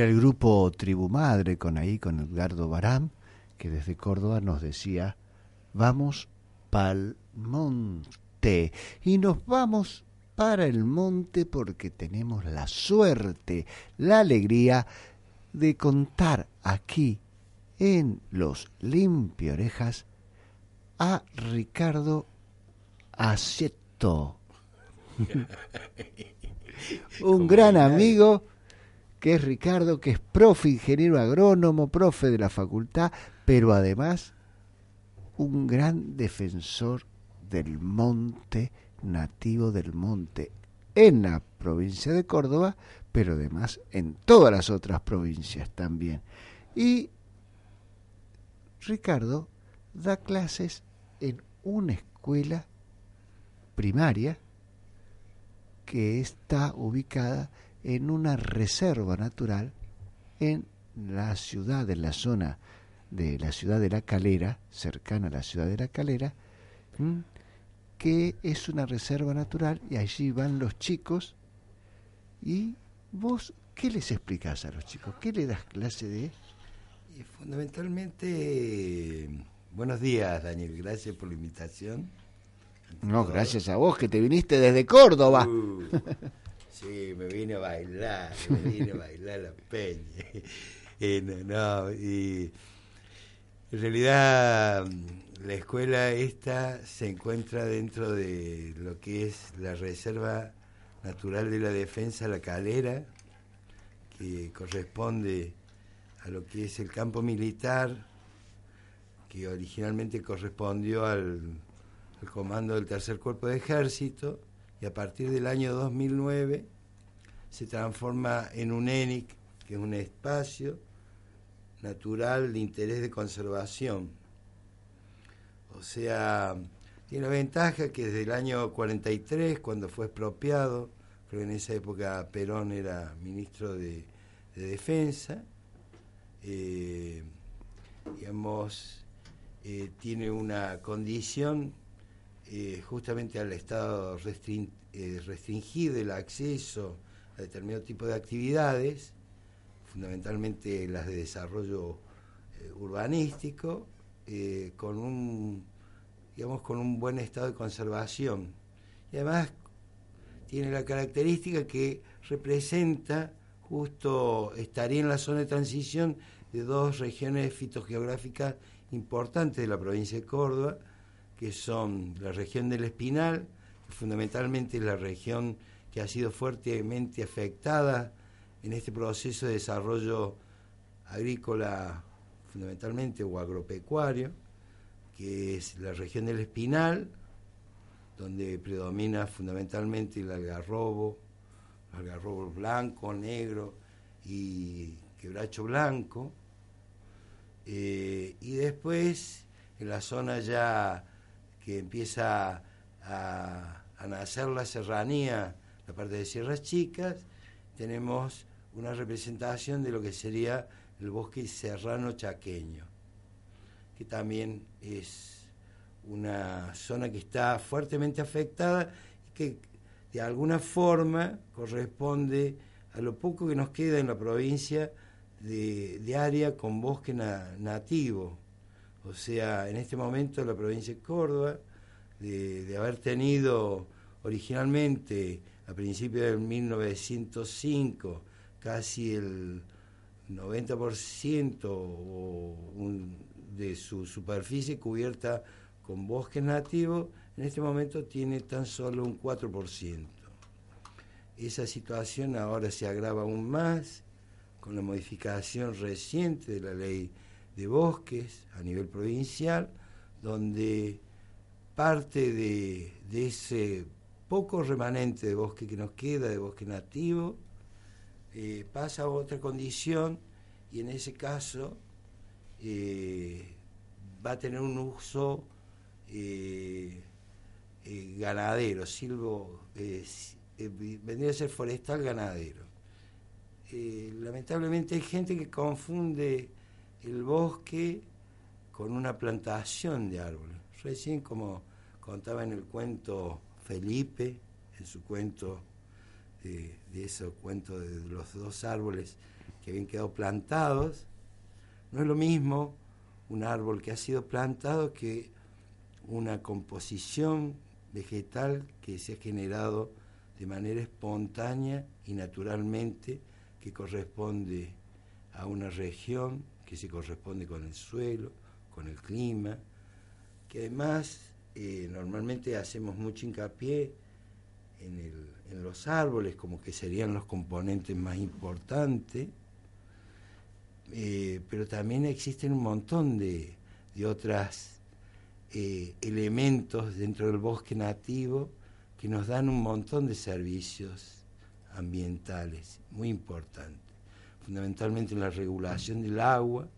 Era el grupo Tribu Madre con ahí, con Edgardo Baram, que desde Córdoba nos decía, vamos pa'l monte. Y nos vamos para el monte porque tenemos la suerte, la alegría de contar aquí en Los Limpio Orejas a Ricardo Aceto. *laughs* Un gran amigo que es Ricardo, que es profe, ingeniero agrónomo, profe de la facultad, pero además un gran defensor del monte, nativo del monte, en la provincia de Córdoba, pero además en todas las otras provincias también. Y Ricardo da clases en una escuela primaria que está ubicada en una reserva natural en la ciudad, en la zona de la ciudad de La Calera, cercana a la ciudad de La Calera, ¿m? que es una reserva natural y allí van los chicos y vos, ¿qué les explicás a los chicos? ¿Qué le das clase de? Y fundamentalmente, buenos días Daniel, gracias por la invitación. No, gracias a vos que te viniste desde Córdoba. Uh, sí, me vine a bailar, me vine a bailar la peña. *laughs* Eh, no, no, y en realidad la escuela esta se encuentra dentro de lo que es la Reserva Natural de la Defensa La Calera, que corresponde a lo que es el campo militar, que originalmente correspondió al, al comando del Tercer Cuerpo de Ejército, y a partir del año 2009 se transforma en un ENIC, que es un espacio natural de interés de conservación. O sea, tiene la ventaja que desde el año 43, cuando fue expropiado, creo que en esa época Perón era ministro de, de Defensa, eh, digamos, eh, tiene una condición eh, justamente al Estado eh, restringir el acceso a determinado tipo de actividades, fundamentalmente las de desarrollo eh, urbanístico, con un digamos con un buen estado de conservación. Y además tiene la característica que representa justo estaría en la zona de transición de dos regiones fitogeográficas importantes de la provincia de Córdoba, que son la región del Espinal, fundamentalmente la región que ha sido fuertemente afectada en este proceso de desarrollo agrícola fundamentalmente o agropecuario, que es la región del Espinal, donde predomina fundamentalmente el algarrobo, algarrobo blanco, negro y quebracho blanco. Eh, y después, en la zona ya que empieza a, nacer la serranía, la parte de Sierras Chicas, tenemos una representación de lo que sería el bosque serrano chaqueño, que también es una zona que está fuertemente afectada y que de alguna forma corresponde a lo poco que nos queda en la provincia de, área con bosque na- nativo. O sea, en este momento la provincia de Córdoba, de, haber tenido originalmente a principios del 1905 casi el 90% o un- de su superficie cubierta con bosque nativo, en este momento tiene tan solo un 4%. Esa situación ahora se agrava aún más con la modificación reciente de la ley de bosques a nivel provincial, donde parte de, de ese poco remanente de bosque que nos queda, de bosque nativo, eh, pasa a otra condición y en ese caso eh, va a tener un uso eh, ganadero, silvo, vendría a ser forestal ganadero. Lamentablemente hay gente que confunde el bosque con una plantación de árboles. Recién como contaba en el cuento Felipe, en su cuento de, de ese cuento de los dos árboles que habían quedado plantados, no es lo mismo un árbol que ha sido plantado que una composición vegetal que se ha generado de manera espontánea y naturalmente que corresponde a una región, que se corresponde con el suelo, con el clima, que además eh, normalmente hacemos mucho hincapié en, los árboles como que serían los componentes más importantes, eh, pero también existen un montón de, de otras eh, elementos dentro del bosque nativo que nos dan un montón de servicios ambientales muy importantes, fundamentalmente en la regulación del agua,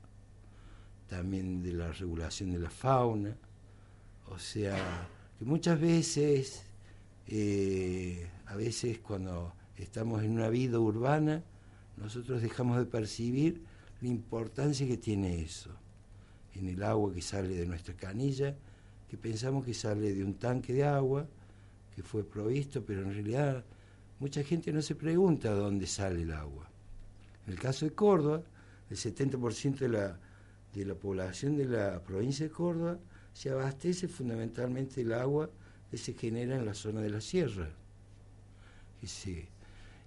también de la regulación de la fauna, o sea, que muchas veces, eh, a veces cuando estamos en una vida urbana, nosotros dejamos de percibir la importancia que tiene eso en el agua que sale de nuestra canilla, que pensamos que sale de un tanque de agua que fue provisto, pero en realidad mucha gente no se pregunta dónde sale el agua. En el caso de Córdoba, el 70% de la, de la población de la provincia de Córdoba se abastece fundamentalmente el agua que se genera en la zona de la sierra.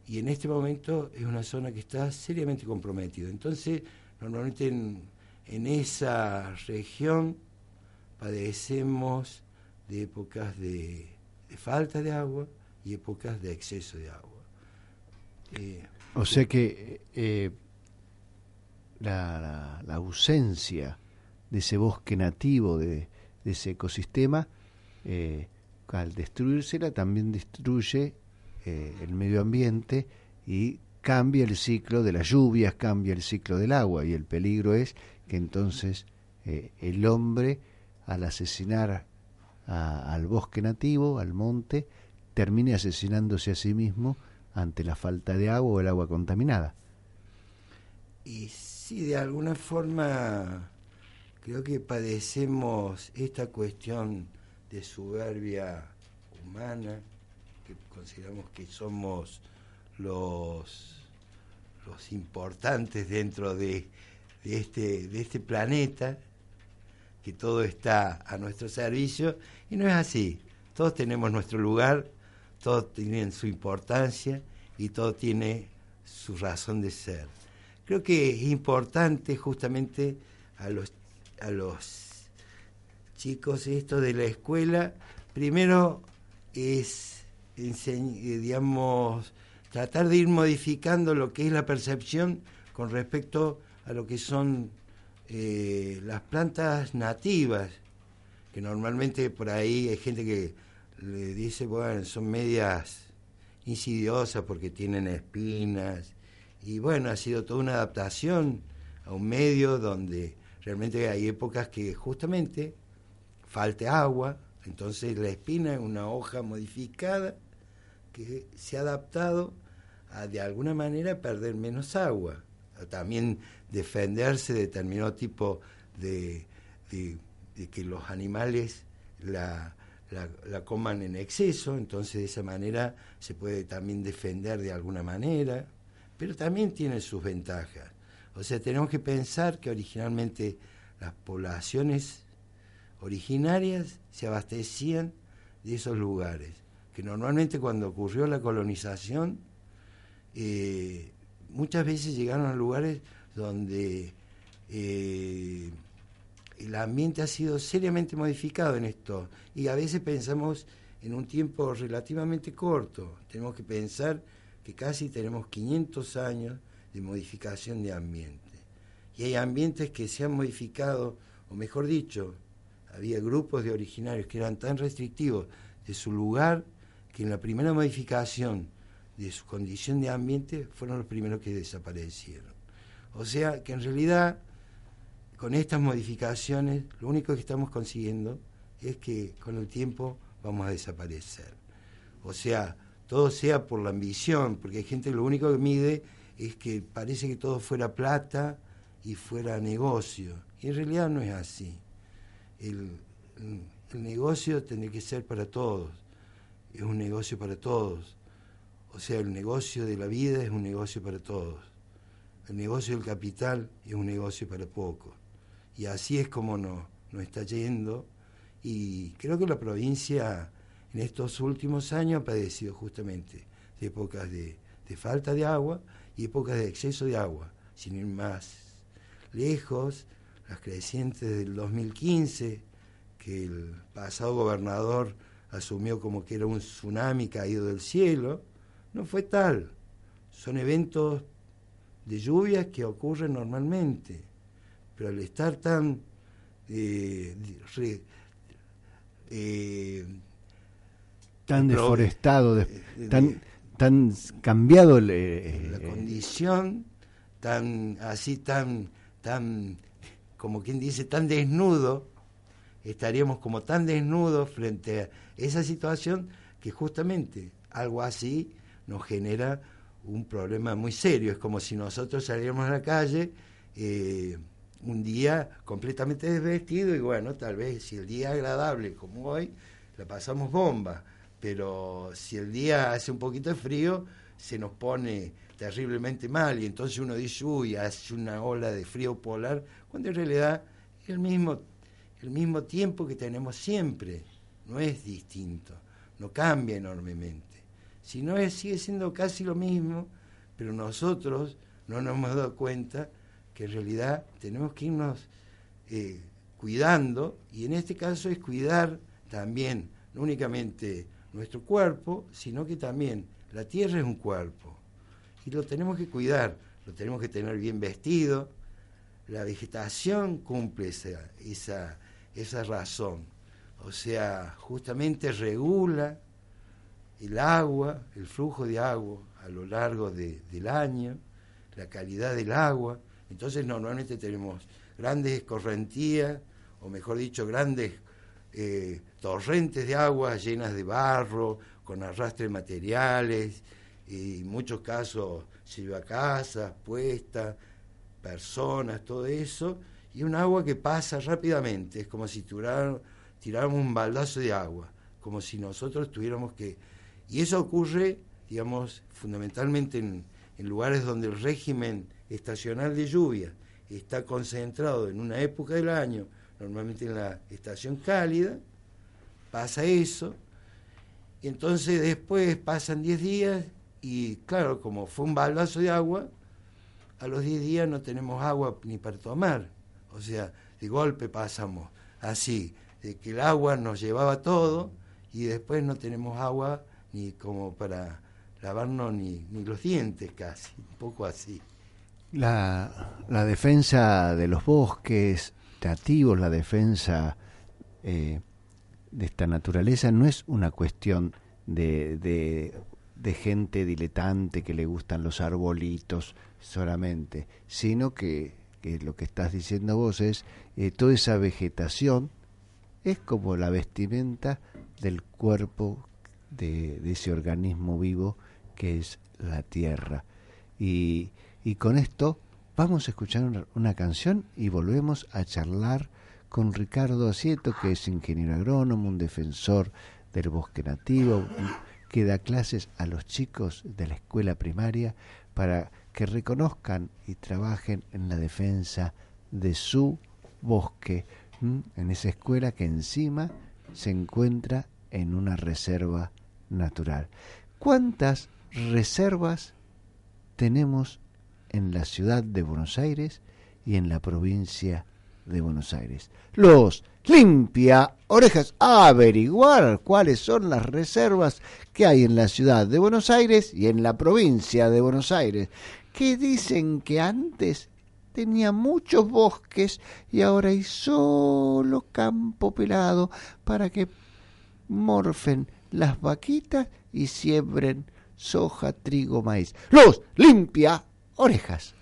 Y en este momento es una zona que está seriamente comprometida. Entonces, normalmente en, en esa región padecemos de épocas de, de falta de agua y épocas de exceso de agua. Eh, O sea que eh, la, ausencia de ese bosque nativo, de, ese ecosistema, eh, al destruírsela también destruye eh, el medio ambiente y cambia el ciclo de las lluvias, cambia el ciclo del agua. Y el peligro es que entonces eh, el hombre al asesinar al bosque nativo, al monte, termine asesinándose a sí mismo ante la falta de agua o el agua contaminada. Y sí, de alguna forma creo que padecemos esta cuestión de soberbia humana, que consideramos que somos los, los importantes dentro de, de este, de este planeta, que todo está a nuestro servicio, y no es así. Todos tenemos nuestro lugar, todos tienen su importancia y todo tiene su razón de ser. Creo que es importante justamente a los, a los chicos esto de la escuela, primero es, eh, tratar de ir modificando lo que es la percepción con respecto a lo que son eh, las plantas nativas, que normalmente por ahí hay gente que le dice, bueno, son medias insidiosas porque tienen espinas, y bueno, ha sido toda una adaptación a un medio donde realmente hay épocas que justamente falte agua, entonces la espina es una hoja modificada que se ha adaptado a de alguna manera perder menos agua, a también defenderse de determinado tipo de, de- de que los animales la, la- coman en exceso, entonces de esa manera se puede también defender de alguna manera, pero también tiene sus ventajas. O sea, tenemos que pensar que originalmente las poblaciones originarias se abastecían de esos lugares, que normalmente cuando ocurrió la colonización, eh, muchas veces llegaron a lugares donde eh, el ambiente ha sido seriamente modificado en esto y a veces pensamos en un tiempo relativamente corto. Tenemos que pensar que casi tenemos 500 años de modificación de ambiente. Y hay ambientes que se han modificado, o mejor dicho, había grupos de originarios que eran tan restrictivos de su lugar que en la primera modificación de su condición de ambiente fueron los primeros que desaparecieron. O sea que en realidad con estas modificaciones lo único que estamos consiguiendo es que con el tiempo vamos a desaparecer. O sea, todo sea por la ambición, porque hay gente que lo único que mide es que parece que todo fuera plata y fuera negocio. Y en realidad no es así. El, negocio tiene que ser para todos. Es un negocio para todos. O sea, el negocio de la vida es un negocio para todos. El negocio del capital es un negocio para pocos. Y así es como nos, nos está yendo. Y creo que la provincia en estos últimos años ha padecido justamente de épocas de, de falta de agua y épocas de exceso de agua. Sin ir más lejos, las crecientes del 2015, que el pasado gobernador asumió como que era un tsunami caído del cielo, no fue tal. Son eventos de lluvias que ocurren normalmente, pero al estar tan eh, re- eh, Tan deforestado, de- eh, tan, tan cambiado la condición tan así tan tan como quien dice tan desnudo estaríamos como tan desnudos frente a esa situación que justamente algo así nos genera un problema muy serio. Es como si nosotros saliéramos a la calle eh, un día completamente desvestido y bueno tal vez si el día es agradable como hoy la pasamos bomba. Pero si el día hace un poquito de frío, se nos pone terriblemente mal. Y entonces uno dice, uy, hace una ola de frío polar, cuando en realidad es el mismo, el mismo tiempo que tenemos siempre, no es distinto, no cambia enormemente, sino es, sigue siendo casi lo mismo, pero nosotros no nos hemos dado cuenta que en realidad tenemos que irnos eh, cuidando, y en este caso es cuidar también, no únicamente nuestro cuerpo, sino que también la tierra es un cuerpo, y lo tenemos que cuidar, lo tenemos que tener bien vestido, la vegetación cumple esa, esa, esa razón, o sea, justamente regula el agua, el flujo de agua a lo largo de- del año, la calidad del agua. Entonces normalmente tenemos grandes escorrentías, o mejor dicho, grandes eh, torrentes de agua llenas de barro, con arrastre de materiales, y en muchos casos lleva casas, puestas, personas, todo eso, y un agua que pasa rápidamente, es como si tiráramos un baldazo de agua, como si nosotros tuviéramos que... Y eso ocurre, digamos, fundamentalmente en, en lugares donde el régimen estacional de lluvia está concentrado en una época del año, normalmente en la estación cálida, pasa eso, y entonces después pasan 10 días y claro, como fue un baldazo de agua, a los 10 días no tenemos agua ni para tomar. O sea, de golpe pasamos así, de que el agua nos llevaba todo y después no tenemos agua ni como para lavarnos ni, ni los dientes casi, un poco así. La, la defensa de los bosques nativos, la defensa eh, de esta naturaleza no es una cuestión de, de, gente diletante que le gustan los arbolitos solamente, sino que, que lo que estás diciendo vos es eh, toda esa vegetación es como la vestimenta del cuerpo de, de ese organismo vivo que es la tierra. Y, y con esto vamos a escuchar una, canción y volvemos a charlar con Ricardo Asieto, que es ingeniero agrónomo, un defensor del bosque nativo, que da clases a los chicos de la escuela primaria para que reconozcan y trabajen en la defensa de su bosque, en esa escuela que encima se encuentra en una reserva natural. ¿Cuántas reservas tenemos en la ciudad de Buenos Aires y en la provincia de Buenos Aires. Los limpia orejas a averiguar cuáles son las reservas que hay en la ciudad de Buenos Aires y en la provincia de Buenos Aires, que dicen que antes tenía muchos bosques y ahora hay solo campo pelado para que morfen las vaquitas y siembren soja, trigo, maíz. Los limpia orejas.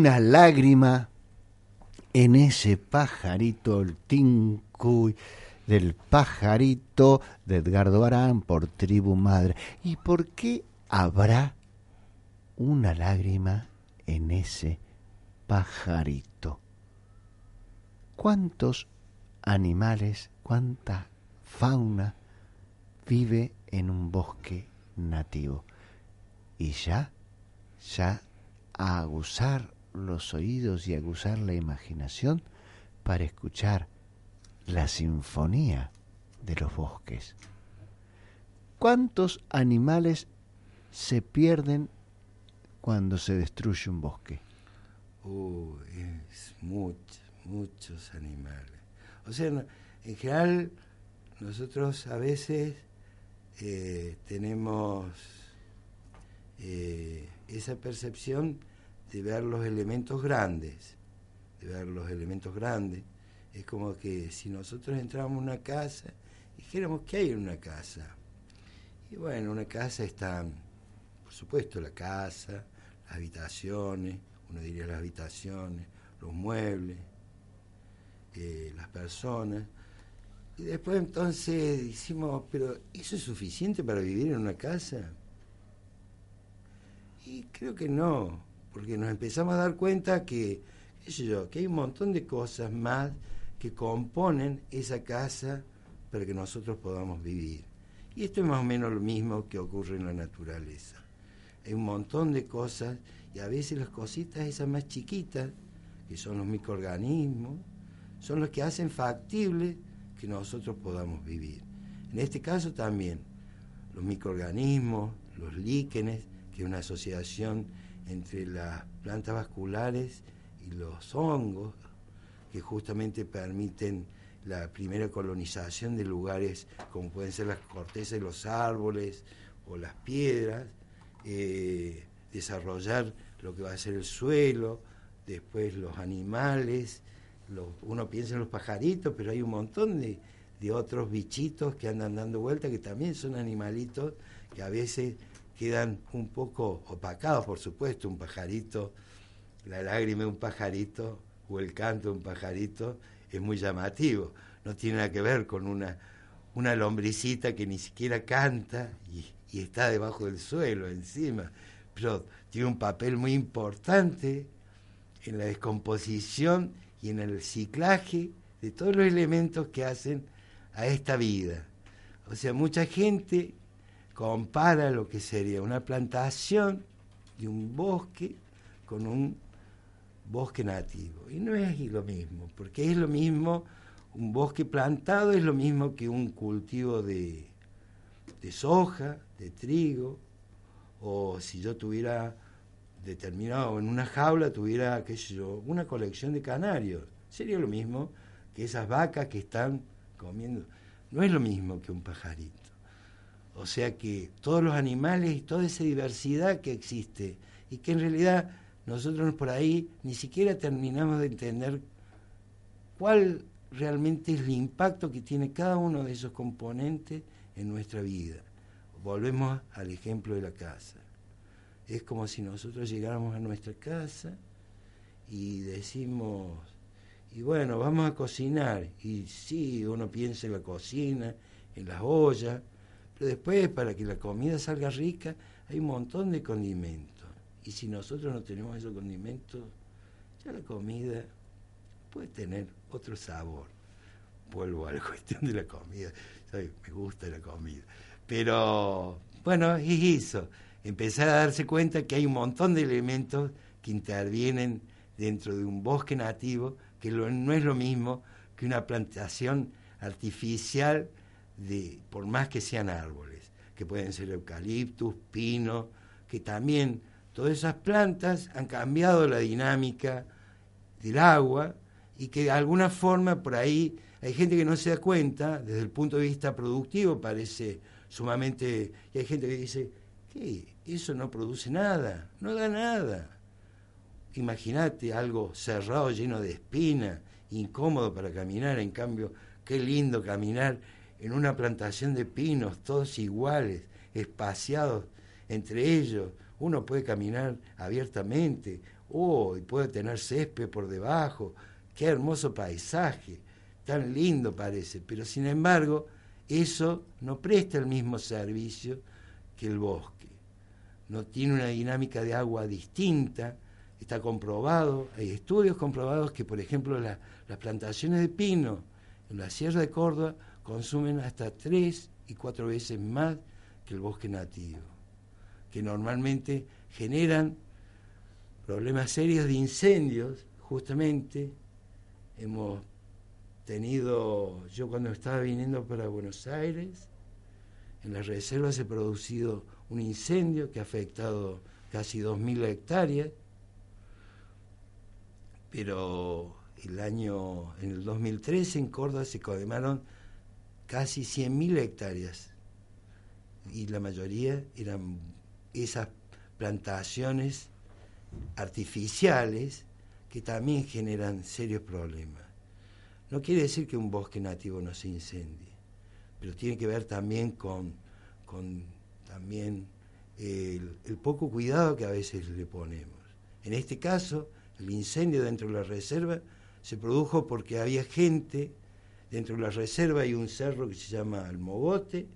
Una lágrima en ese pajarito, el tincuy del pajarito de Edgardo Barán por Tribu Madre. ¿Y por qué habrá una lágrima en ese pajarito? ¿Cuántos animales, cuánta fauna vive en un bosque nativo? Y ya, ya a aguzar los oídos y aguzar la imaginación para escuchar la sinfonía de los bosques. ¿Cuántos animales se pierden cuando se destruye un bosque? Uh, es muchos, muchos animales. O sea, en general, nosotros a veces eh, tenemos eh, esa percepción de ver los elementos grandes, de ver los elementos grandes. Es como que si nosotros entramos a una casa, dijéramos que hay en una casa. Y bueno, una casa está, por supuesto, la casa, las habitaciones, uno diría las habitaciones, los muebles, eh, las personas. Y después entonces decimos, pero ¿eso es suficiente para vivir en una casa? Y creo que no, porque nos empezamos a dar cuenta que, qué que hay un montón de cosas más que componen esa casa para que nosotros podamos vivir. Y esto es más o menos lo mismo que ocurre en la naturaleza. Hay un montón de cosas y a veces las cositas esas más chiquitas, que son los microorganismos, son los que hacen factible que nosotros podamos vivir. En este caso también los microorganismos, los líquenes, que es una asociación entre las plantas vasculares y los hongos, que justamente permiten la primera colonización de lugares como pueden ser las cortezas de los árboles o las piedras, eh, desarrollar lo que va a ser el suelo, después los animales, uno piensa en los pajaritos, pero hay un montón de, de otros bichitos que andan dando vuelta que también son animalitos que a veces quedan un poco opacados, por supuesto, un pajarito, la lágrima de un pajarito o el canto de un pajarito es muy llamativo, no tiene nada que ver con una, una lombricita que ni siquiera canta y, y está debajo del suelo encima, pero tiene un papel muy importante en la descomposición y en el ciclaje de todos los elementos que hacen a esta vida. O sea, mucha gente compara lo que sería una plantación de un bosque con un bosque nativo. Y no es lo mismo, porque es lo mismo, un bosque plantado es lo mismo que un cultivo de, de soja, de trigo, o si yo tuviera determinado en una jaula, tuviera, qué sé yo, una colección de canarios. Sería lo mismo que esas vacas que están comiendo. No es lo mismo que un pajarito. O sea que todos los animales y toda esa diversidad que existe y que en realidad nosotros por ahí ni siquiera terminamos de entender cuál realmente es el impacto que tiene cada uno de esos componentes en nuestra vida. Volvemos al ejemplo de la casa. Es como si nosotros llegáramos a nuestra casa y decimos, y bueno, vamos a cocinar. Y sí, uno piensa en la cocina, en las ollas, pero después para que la comida salga rica hay un montón de condimentos. Y si nosotros no tenemos esos condimentos, ya la comida puede tener otro sabor. Vuelvo a la *laughs* cuestión de la comida. Me gusta la comida. Pero bueno, es eso. Empezar a darse cuenta que hay un montón de elementos que intervienen dentro de un bosque nativo, que no es lo mismo que una plantación artificial de, por más que sean árboles, que pueden ser eucaliptus, pino, que también todas esas plantas han cambiado la dinámica del agua y que de alguna forma por ahí hay gente que no se da cuenta, desde el punto de vista productivo parece sumamente, y hay gente que dice, ¿qué? Eso no produce nada, no da nada. Imagínate algo cerrado, lleno de espinas, incómodo para caminar, en cambio, qué lindo caminar en una plantación de pinos, todos iguales, espaciados entre ellos, uno puede caminar abiertamente, oh, y puede tener césped por debajo, qué hermoso paisaje, tan lindo parece, pero sin embargo, eso no presta el mismo servicio que el bosque. No tiene una dinámica de agua distinta, está comprobado, hay estudios comprobados que, por ejemplo, las plantaciones de pino en la Sierra de Córdoba consumen hasta tres y cuatro veces más que el bosque nativo que normalmente generan problemas serios de incendios, justamente. Hemos tenido, yo cuando estaba viniendo para Buenos Aires, en las reservas se ha producido un incendio que ha afectado casi 2.000 hectáreas, pero el año, en el 2013 en Córdoba se quemaron casi 100.000 hectáreas y la mayoría eran esas plantaciones artificiales que también generan serios problemas. No quiere decir que un bosque nativo no se incendie, pero tiene que ver también con, con también el, el, poco cuidado que a veces le ponemos. En este caso, el incendio dentro de la reserva se produjo porque había gente, dentro de la reserva hay un cerro que se llama El Mogote,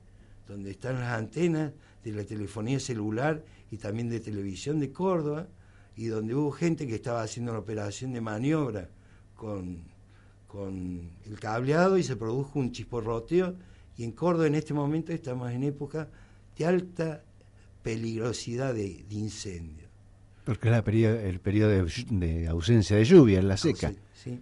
donde están las antenas de la telefonía celular y también de televisión de Córdoba, y donde hubo gente que estaba haciendo una operación de maniobra con, con el cableado y se produjo un chisporroteo, y en Córdoba en este momento estamos en época de alta peligrosidad de, incendio. Porque es el periodo de, ausencia de lluvia, en la seca. sí.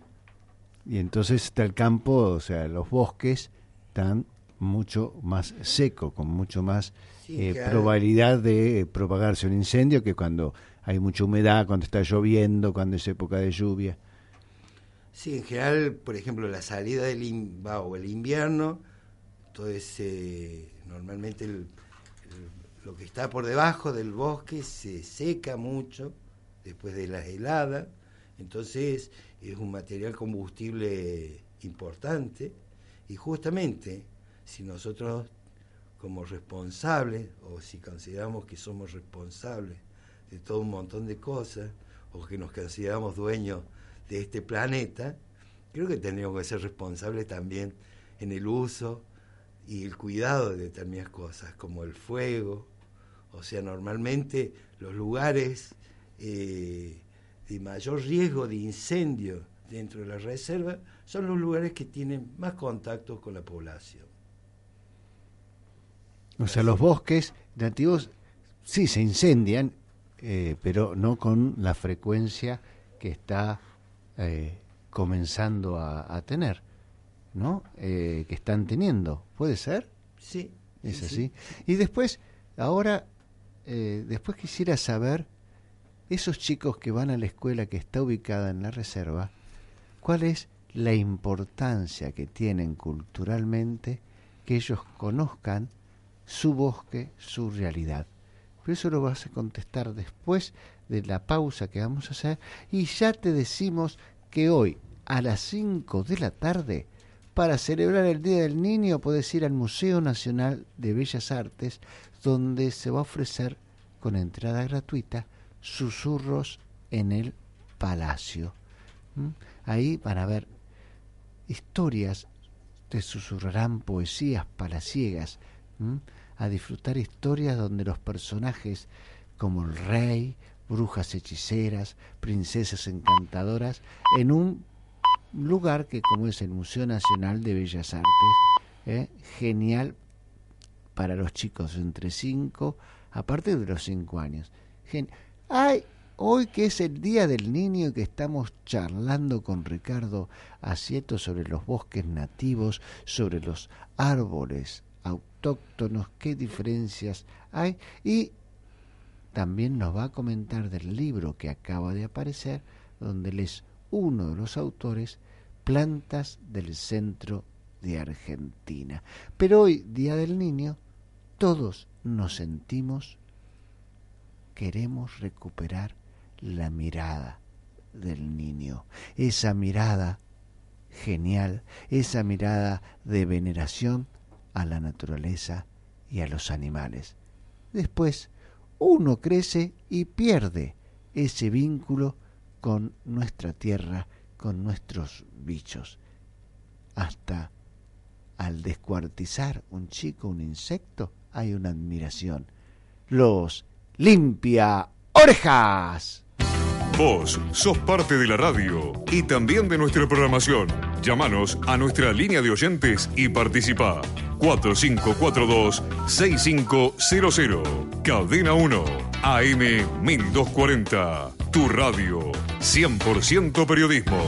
Y entonces está el campo, o sea, los bosques están mucho más seco, con mucho más Sí, eh, claro. probabilidad de propagarse un incendio que cuando hay mucha humedad, cuando está lloviendo, cuando es época de lluvia. Sí, en general, por ejemplo, la salida del in- va, o el invierno, ese, normalmente el- el- lo que está por debajo del bosque se seca mucho después de las heladas, entonces es un material combustible importante y justamente si nosotros como responsables o si consideramos que somos responsables de todo un montón de cosas o que nos consideramos dueños de este planeta, creo que tendríamos que ser responsables también en el uso y el cuidado de determinadas cosas, como el fuego. O sea, normalmente los lugares eh, de mayor riesgo de incendio dentro de la reserva son los lugares que tienen más contacto con la población. O sea, los bosques nativos sí se incendian, eh, pero no con la frecuencia que está eh, comenzando a, a tener, ¿no? Eh, que están teniendo. ¿Puede ser? Sí. Es sí, así. sí. Y después, ahora, después quisiera saber, esos chicos que van a la escuela que está ubicada en la reserva, ¿cuál es la importancia que tienen culturalmente que ellos conozcan su bosque, su realidad? Pero eso lo vas a contestar después de la pausa que vamos a hacer y ya te decimos que hoy a las 5 de la tarde para celebrar el Día del Niño puedes ir al Museo Nacional de Bellas Artes, donde se va a ofrecer con entrada gratuita susurros en el Palacio. ¿Mm? Ahí van a ver historias, te susurrarán poesías palaciegas, a disfrutar historias donde los personajes como el rey, brujas hechiceras, princesas encantadoras, en un lugar que como es el Museo Nacional de Bellas Artes, ¿eh? genial para los chicos entre 5, a partir de los 5 años. Ay, hoy que es el Día del Niño y que estamos charlando con Ricardo Asieto sobre los bosques nativos, sobre los árboles autóctonos, qué diferencias hay y también nos va a comentar del libro que acaba de aparecer, donde él es uno de los autores, Plantas del Centro de Argentina. Pero hoy, Día del Niño, todos nos sentimos, queremos recuperar la mirada del niño, esa mirada genial, esa mirada de veneración a la naturaleza y a los animales. Después, uno crece y pierde ese vínculo con nuestra tierra, con nuestros bichos. Hasta al descuartizar un chico, un insecto, hay una admiración. Los limpia orejas. Vos sos parte de la radio y también de nuestra programación. Llámanos a nuestra línea de oyentes y participa. 4542-6500. Cadena 1. AM 1240. Tu radio. 100% periodismo.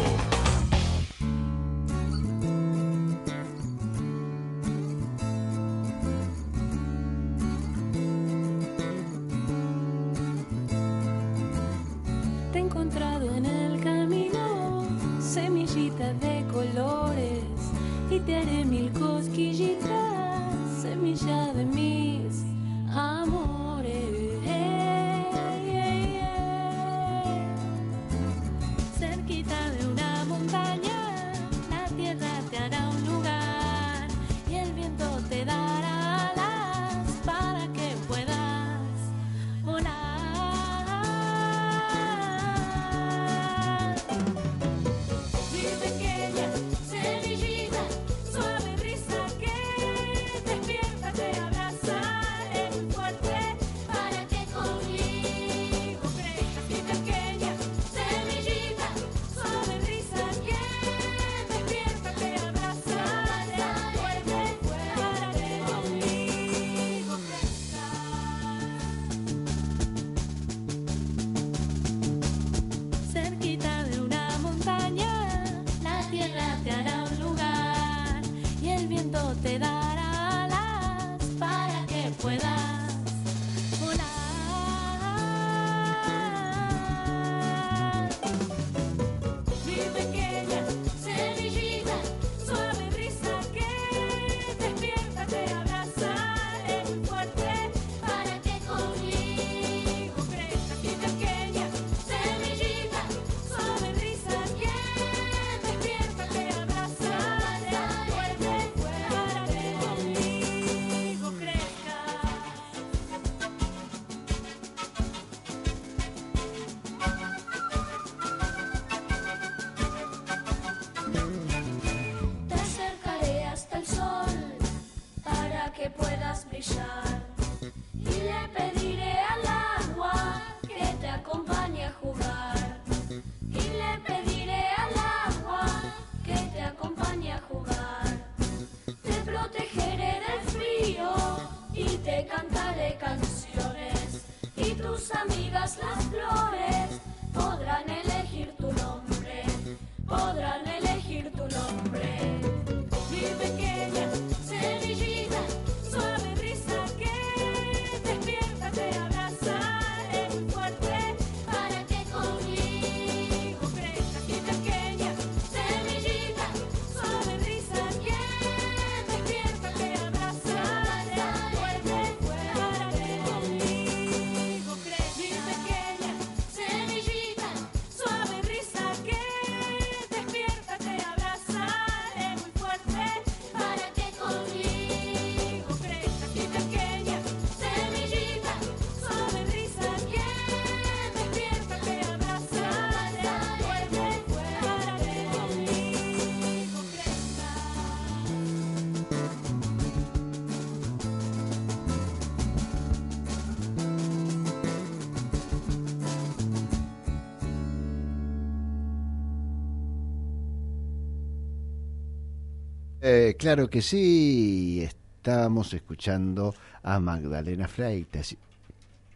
Eh, claro que sí, estábamos escuchando a Magdalena Freitas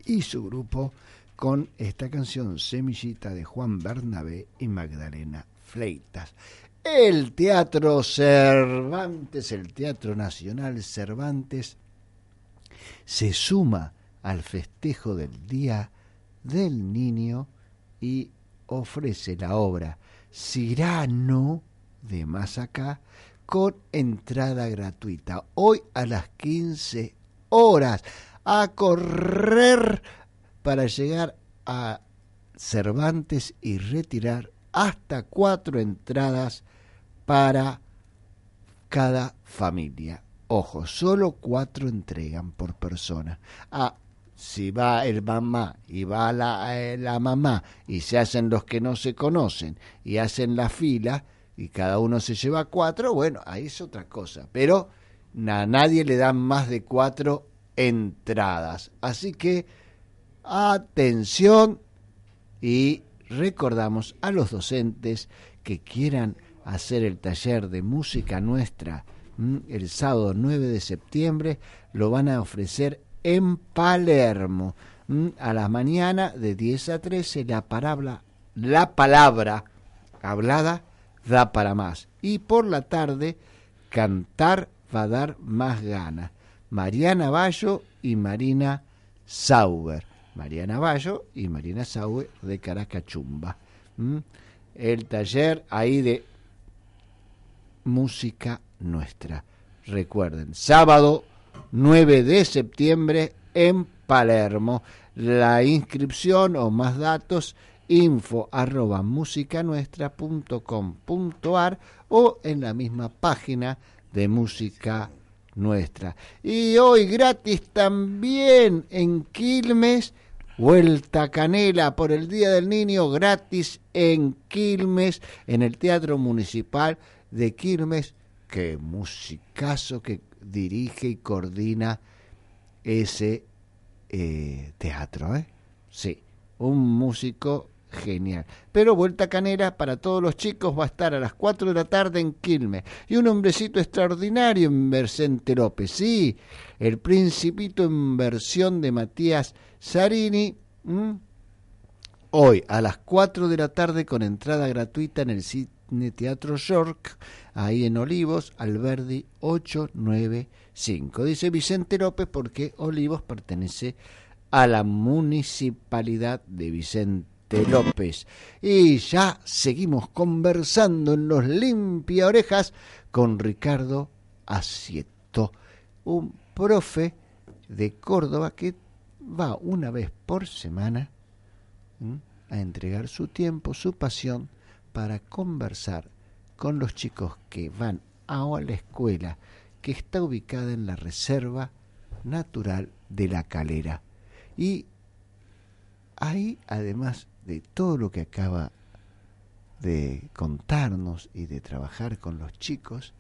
y su grupo con esta canción Semillita de Juan Bernabé y Magdalena Fleitas. El Teatro Cervantes, el Teatro Nacional Cervantes, se suma al festejo del Día del Niño y ofrece la obra Cirano de más acá con entrada gratuita. Hoy a las 15 horas a correr para llegar a Cervantes y retirar hasta cuatro entradas para cada familia. Ojo, solo cuatro entregan por persona. Ah, si va el mamá y va la, eh, la mamá y se hacen los que no se conocen y hacen la fila y cada uno se lleva cuatro, bueno, ahí es otra cosa. Pero a nadie le dan más de cuatro entradas. Así que atención y recordamos a los docentes que quieran hacer el taller de música nuestra el sábado 9 de septiembre, lo van a ofrecer en Palermo. A la mañana de 10 a 13 la palabra, la palabra hablada da para más. Y por la tarde cantar va a dar más ganas. Mariana Bayo y Marina Sauber. Mariana Bayo y Marina Sauber de Caracachumba. El taller ahí de música nuestra. Recuerden, sábado 9 de septiembre en Palermo. La inscripción o más datos info arroba musicanuestra.com.ar o en la misma página de Música Nuestra. Y hoy gratis también en Quilmes, Vuelta Canela por el Día del Niño, gratis en Quilmes, en el Teatro Municipal de Quilmes que musicazo que dirige y coordina ese eh, teatro, ¿eh? Sí, un músico genial. Pero Vuelta Canera para todos los chicos va a estar a las 4 de la tarde en Quilmes. Y un hombrecito extraordinario en Vicente López. Sí, el Principito en versión de Matías Sarini. Hoy a las 4 de la tarde con entrada gratuita en el sitio Teatro York, ahí en Olivos, Alberdi 895. Dice Vicente López porque Olivos pertenece a la municipalidad de Vicente López. Y ya seguimos conversando en los limpia orejas con Ricardo Asieto, un profe de Córdoba que va una vez por semana a entregar su tiempo, su pasión para conversar con los chicos que van a la escuela que está ubicada en la Reserva Natural de la Calera. Y ahí, además de todo lo que acaba de contarnos y de trabajar con los chicos,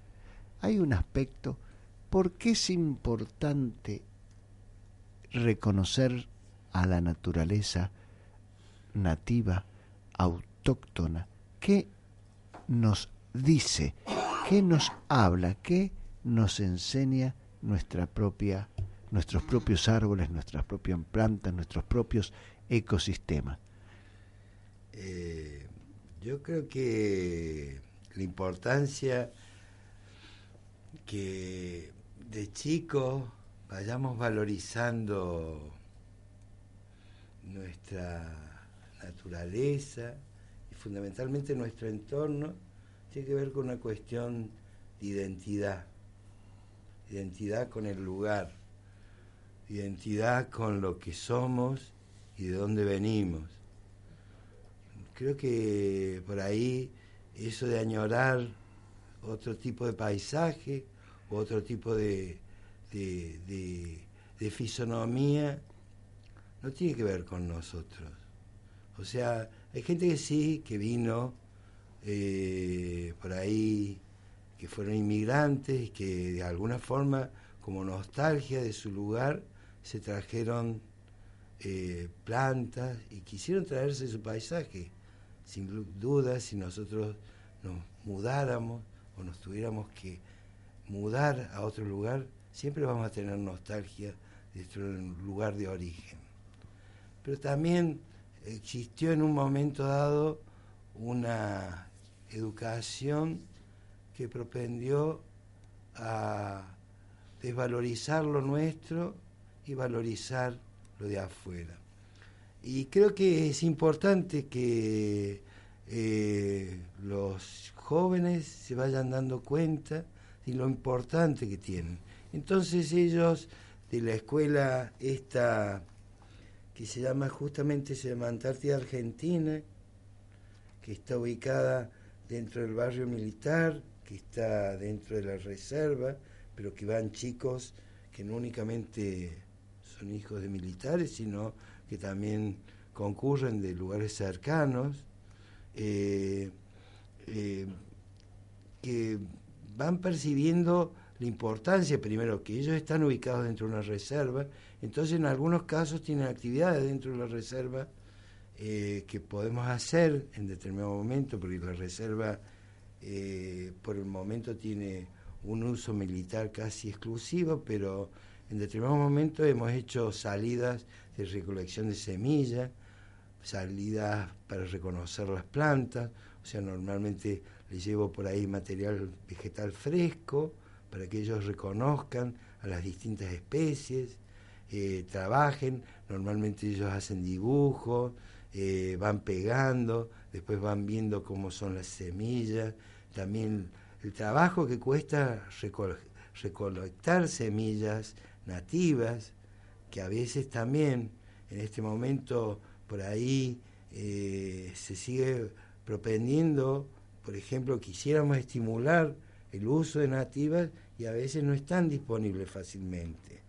hay un aspecto por qué es importante reconocer a la naturaleza nativa, autóctona, ¿Qué nos dice? ¿Qué nos habla? ¿Qué nos enseña nuestra propia, nuestros propios árboles, nuestras propias plantas, nuestros propios ecosistemas? Eh, yo creo que la importancia que de chicos vayamos valorizando nuestra naturaleza, fundamentalmente nuestro entorno, tiene que ver con una cuestión de identidad, identidad con el lugar, identidad con lo que somos y de dónde venimos. Creo que por ahí eso de añorar otro tipo de paisaje, otro tipo de, de, de fisonomía, no tiene que ver con nosotros. O sea, hay gente que sí, que vino eh, por ahí, que fueron inmigrantes que de alguna forma, como nostalgia de su lugar, se trajeron eh, plantas y quisieron traerse su paisaje. Sin duda, si nosotros nos mudáramos o nos tuviéramos que mudar a otro lugar, siempre vamos a tener nostalgia de nuestro lugar de origen. Pero también existió en un momento dado una educación que propendió a desvalorizar lo nuestro y valorizar lo de afuera. Y creo que es importante que eh, los jóvenes se vayan dando cuenta de lo importante que tienen. Entonces ellos de la escuela esta que se llama justamente se Argentina, que está ubicada dentro del barrio militar, que está dentro de la reserva, pero que van chicos que no únicamente son hijos de militares, sino que también concurren de lugares cercanos, eh, eh, que van percibiendo la importancia, primero, que ellos están ubicados dentro de una reserva, entonces en algunos casos tienen actividades dentro de la reserva eh, que podemos hacer en determinado momento, porque la reserva por el momento tiene un uso militar casi exclusivo, pero en determinado momento hemos hecho salidas de recolección de semillas, salidas para reconocer las plantas, o sea, normalmente les llevo por ahí material vegetal fresco para que ellos reconozcan a las distintas especies, eh, trabajen, normalmente ellos hacen dibujos, eh, van pegando, después van viendo cómo son las semillas, también el trabajo que cuesta recolectar semillas nativas, que a veces también en este momento por ahí eh, se sigue propendiendo, por ejemplo, quisiéramos estimular el uso de nativas y a veces no están disponibles fácilmente.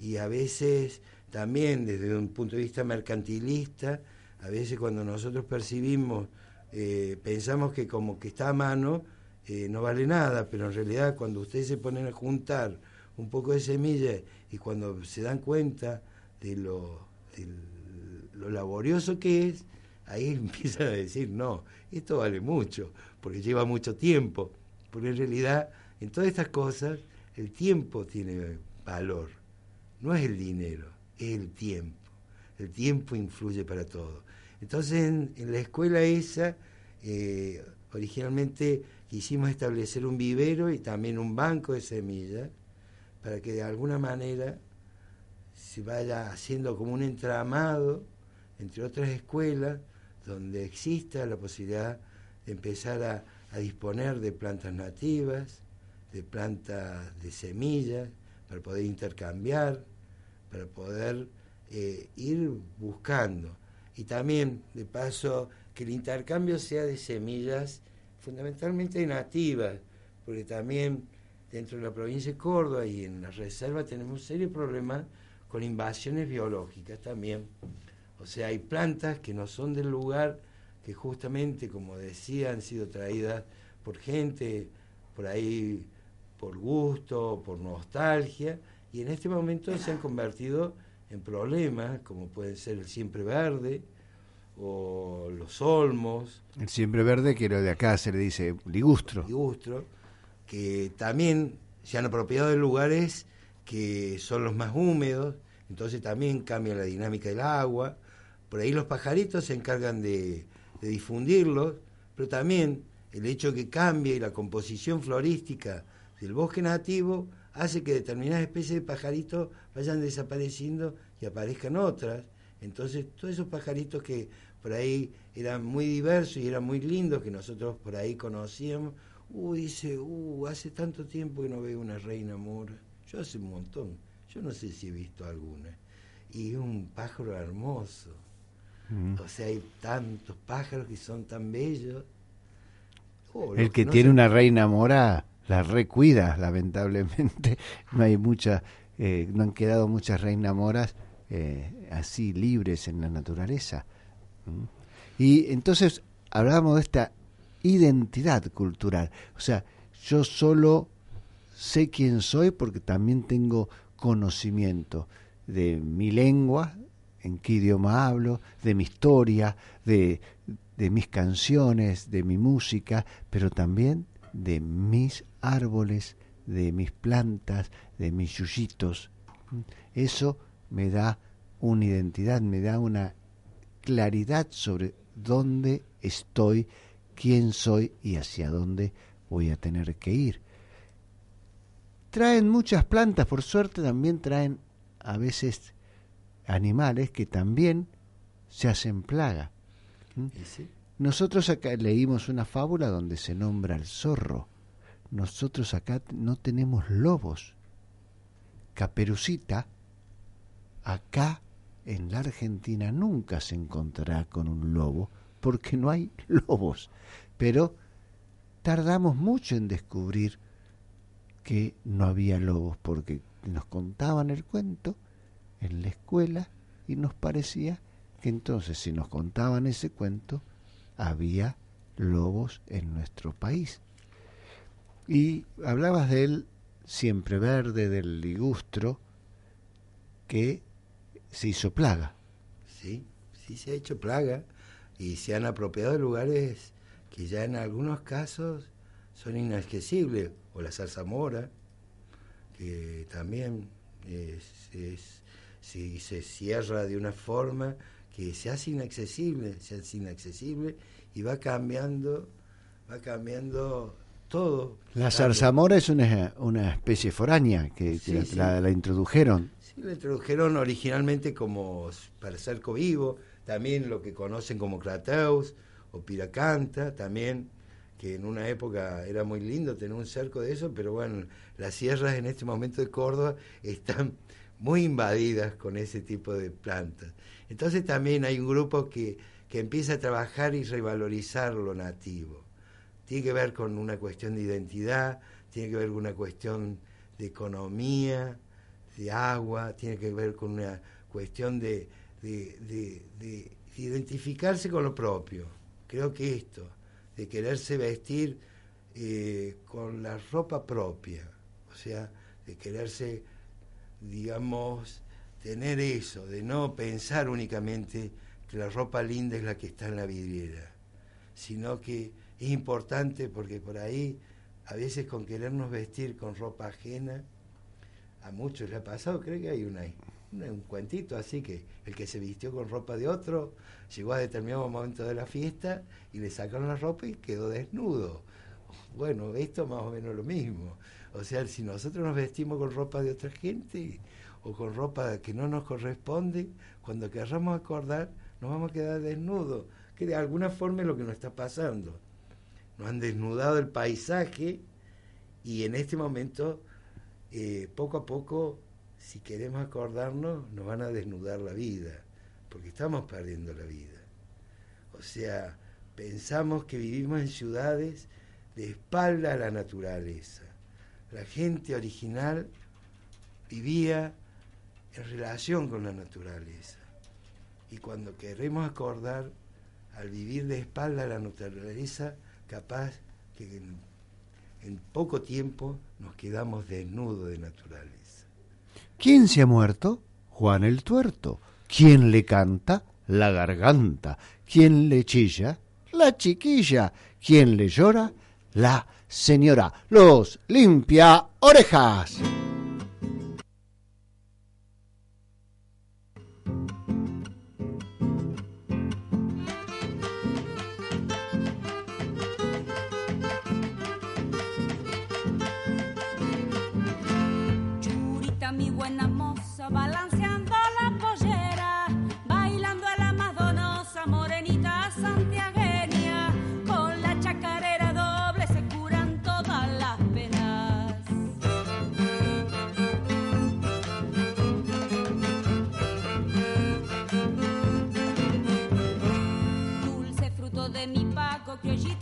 Y a veces también desde un punto de vista mercantilista, a veces cuando nosotros percibimos, eh, pensamos que como que está a mano, eh, no vale nada, pero en realidad cuando ustedes se ponen a juntar un poco de semillas y cuando se dan cuenta de lo, de lo laborioso que es, ahí *laughs* empiezan a decir, no, esto vale mucho, porque lleva mucho tiempo, porque en realidad en todas estas cosas el tiempo tiene valor, no es el dinero, es el tiempo, el tiempo influye para todo. Entonces en, la escuela esa, eh, originalmente quisimos establecer un vivero y también un banco de semillas para que de alguna manera se vaya haciendo como un entramado entre otras escuelas donde exista la posibilidad de empezar a, disponer de plantas nativas, de plantas de semillas, para poder intercambiar, para poder eh, ir buscando. Y también, de paso, que el intercambio sea de semillas fundamentalmente nativas, porque también dentro de la provincia de Córdoba y en la reserva tenemos un serio problema con invasiones biológicas también. O sea, hay plantas que no son del lugar, que justamente, como decía, han sido traídas por gente, por ahí, por gusto, por nostalgia, y en este momento se han convertido en problemas, como pueden ser el siempre verde, o los olmos. El siempre verde, que lo de acá se le dice ligustro. Ligustro, que también se han apropiado de lugares que son los más húmedos, entonces también cambia la dinámica del agua. Por ahí los pajaritos se encargan de, difundirlos, pero también el hecho que cambie la composición florística del bosque nativo hace que determinadas especies de pajaritos vayan desapareciendo y aparezcan otras. Entonces, todos esos pajaritos que por ahí eran muy diversos y eran muy lindos, que nosotros por ahí conocíamos, uh, dice, uh, hace tanto tiempo que no veo una reina mora. Yo hace un montón, yo no sé si he visto alguna. Y un pájaro hermoso. Mm. O sea, hay tantos pájaros que son tan bellos. Oh, El que no tiene se- una reina mora la recuida, lamentablemente. *laughs* No hay muchas, eh, no han quedado muchas reinas moras eh, así libres en la naturaleza. ¿Mm? Y entonces hablábamos de esta identidad cultural. O sea, yo solo sé quién soy porque también tengo conocimiento de mi lengua, en qué idioma hablo, de mi historia, de, mis canciones, de mi música, pero también de mis árboles, de mis plantas, de mis yuyitos. Eso me da una identidad, me da una claridad sobre dónde estoy, quién soy y hacia dónde voy a tener que ir. Traen muchas plantas, por suerte también traen a veces animales que también se hacen plaga. ¿Mm? Nosotros acá leímos una fábula donde se nombra al zorro. Nosotros acá no tenemos lobos. Caperucita, acá en la Argentina nunca se encontrará con un lobo porque no hay *laughs* lobos. Pero tardamos mucho en descubrir que no había lobos porque nos contaban el cuento en la escuela y nos parecía que entonces si nos contaban ese cuento había lobos en nuestro país. Y hablabas del siempre verde, del ligustro, que se hizo plaga. Sí, sí se ha hecho plaga y se han apropiado de lugares que ya en algunos casos son inaccesibles, o la zarzamora, que también es, si se cierra de una forma que se hace inaccesible, se hace inaccesible y va cambiando, va cambiando todo. La zarzamora es una, una especie foránea que, la, la, introdujeron. Sí, la introdujeron originalmente como para cerco vivo, también lo que conocen como crateus o piracanta, también que en una época era muy lindo tener un cerco de eso, pero bueno, las sierras en este momento de Córdoba *laughs* están muy invadidas con ese tipo de plantas. Entonces también hay un grupo que, que empieza a trabajar y revalorizar lo nativo. Tiene que ver con una cuestión de identidad, tiene que ver con una cuestión de economía, de agua, tiene que ver con una cuestión de, de, de, identificarse con lo propio. Creo que esto, de quererse vestir eh, con la ropa propia, o sea, de quererse digamos, tener eso, de no pensar únicamente que la ropa linda es la que está en la vidriera, sino que es importante porque por ahí, a veces con querernos vestir con ropa ajena, a muchos le ha pasado, creo que hay una, un cuentito así que el que se vistió con ropa de otro llegó a determinado momento de la fiesta y le sacaron la ropa y quedó desnudo. Bueno, esto más o menos lo mismo. O sea, si nosotros nos vestimos con ropa de otra gente o con ropa que no nos corresponde, cuando querramos acordar, nos vamos a quedar desnudos, que de alguna forma es lo que nos está pasando. Nos han desnudado el paisaje y en este momento, eh, poco a poco, si queremos acordarnos, nos van a desnudar la vida, porque estamos perdiendo la vida. O sea, pensamos que vivimos en ciudades de espalda a la naturaleza la gente original vivía en relación con la naturaleza. Y cuando queremos acordar, al vivir de espalda a la naturaleza, capaz que en, en poco tiempo nos quedamos desnudos de naturaleza. ¿Quién se ha muerto? Juan el Tuerto. ¿Quién le canta? La garganta. ¿Quién le chilla? La chiquilla. ¿Quién le llora? La señora. Los limpia orejas. hypocrisie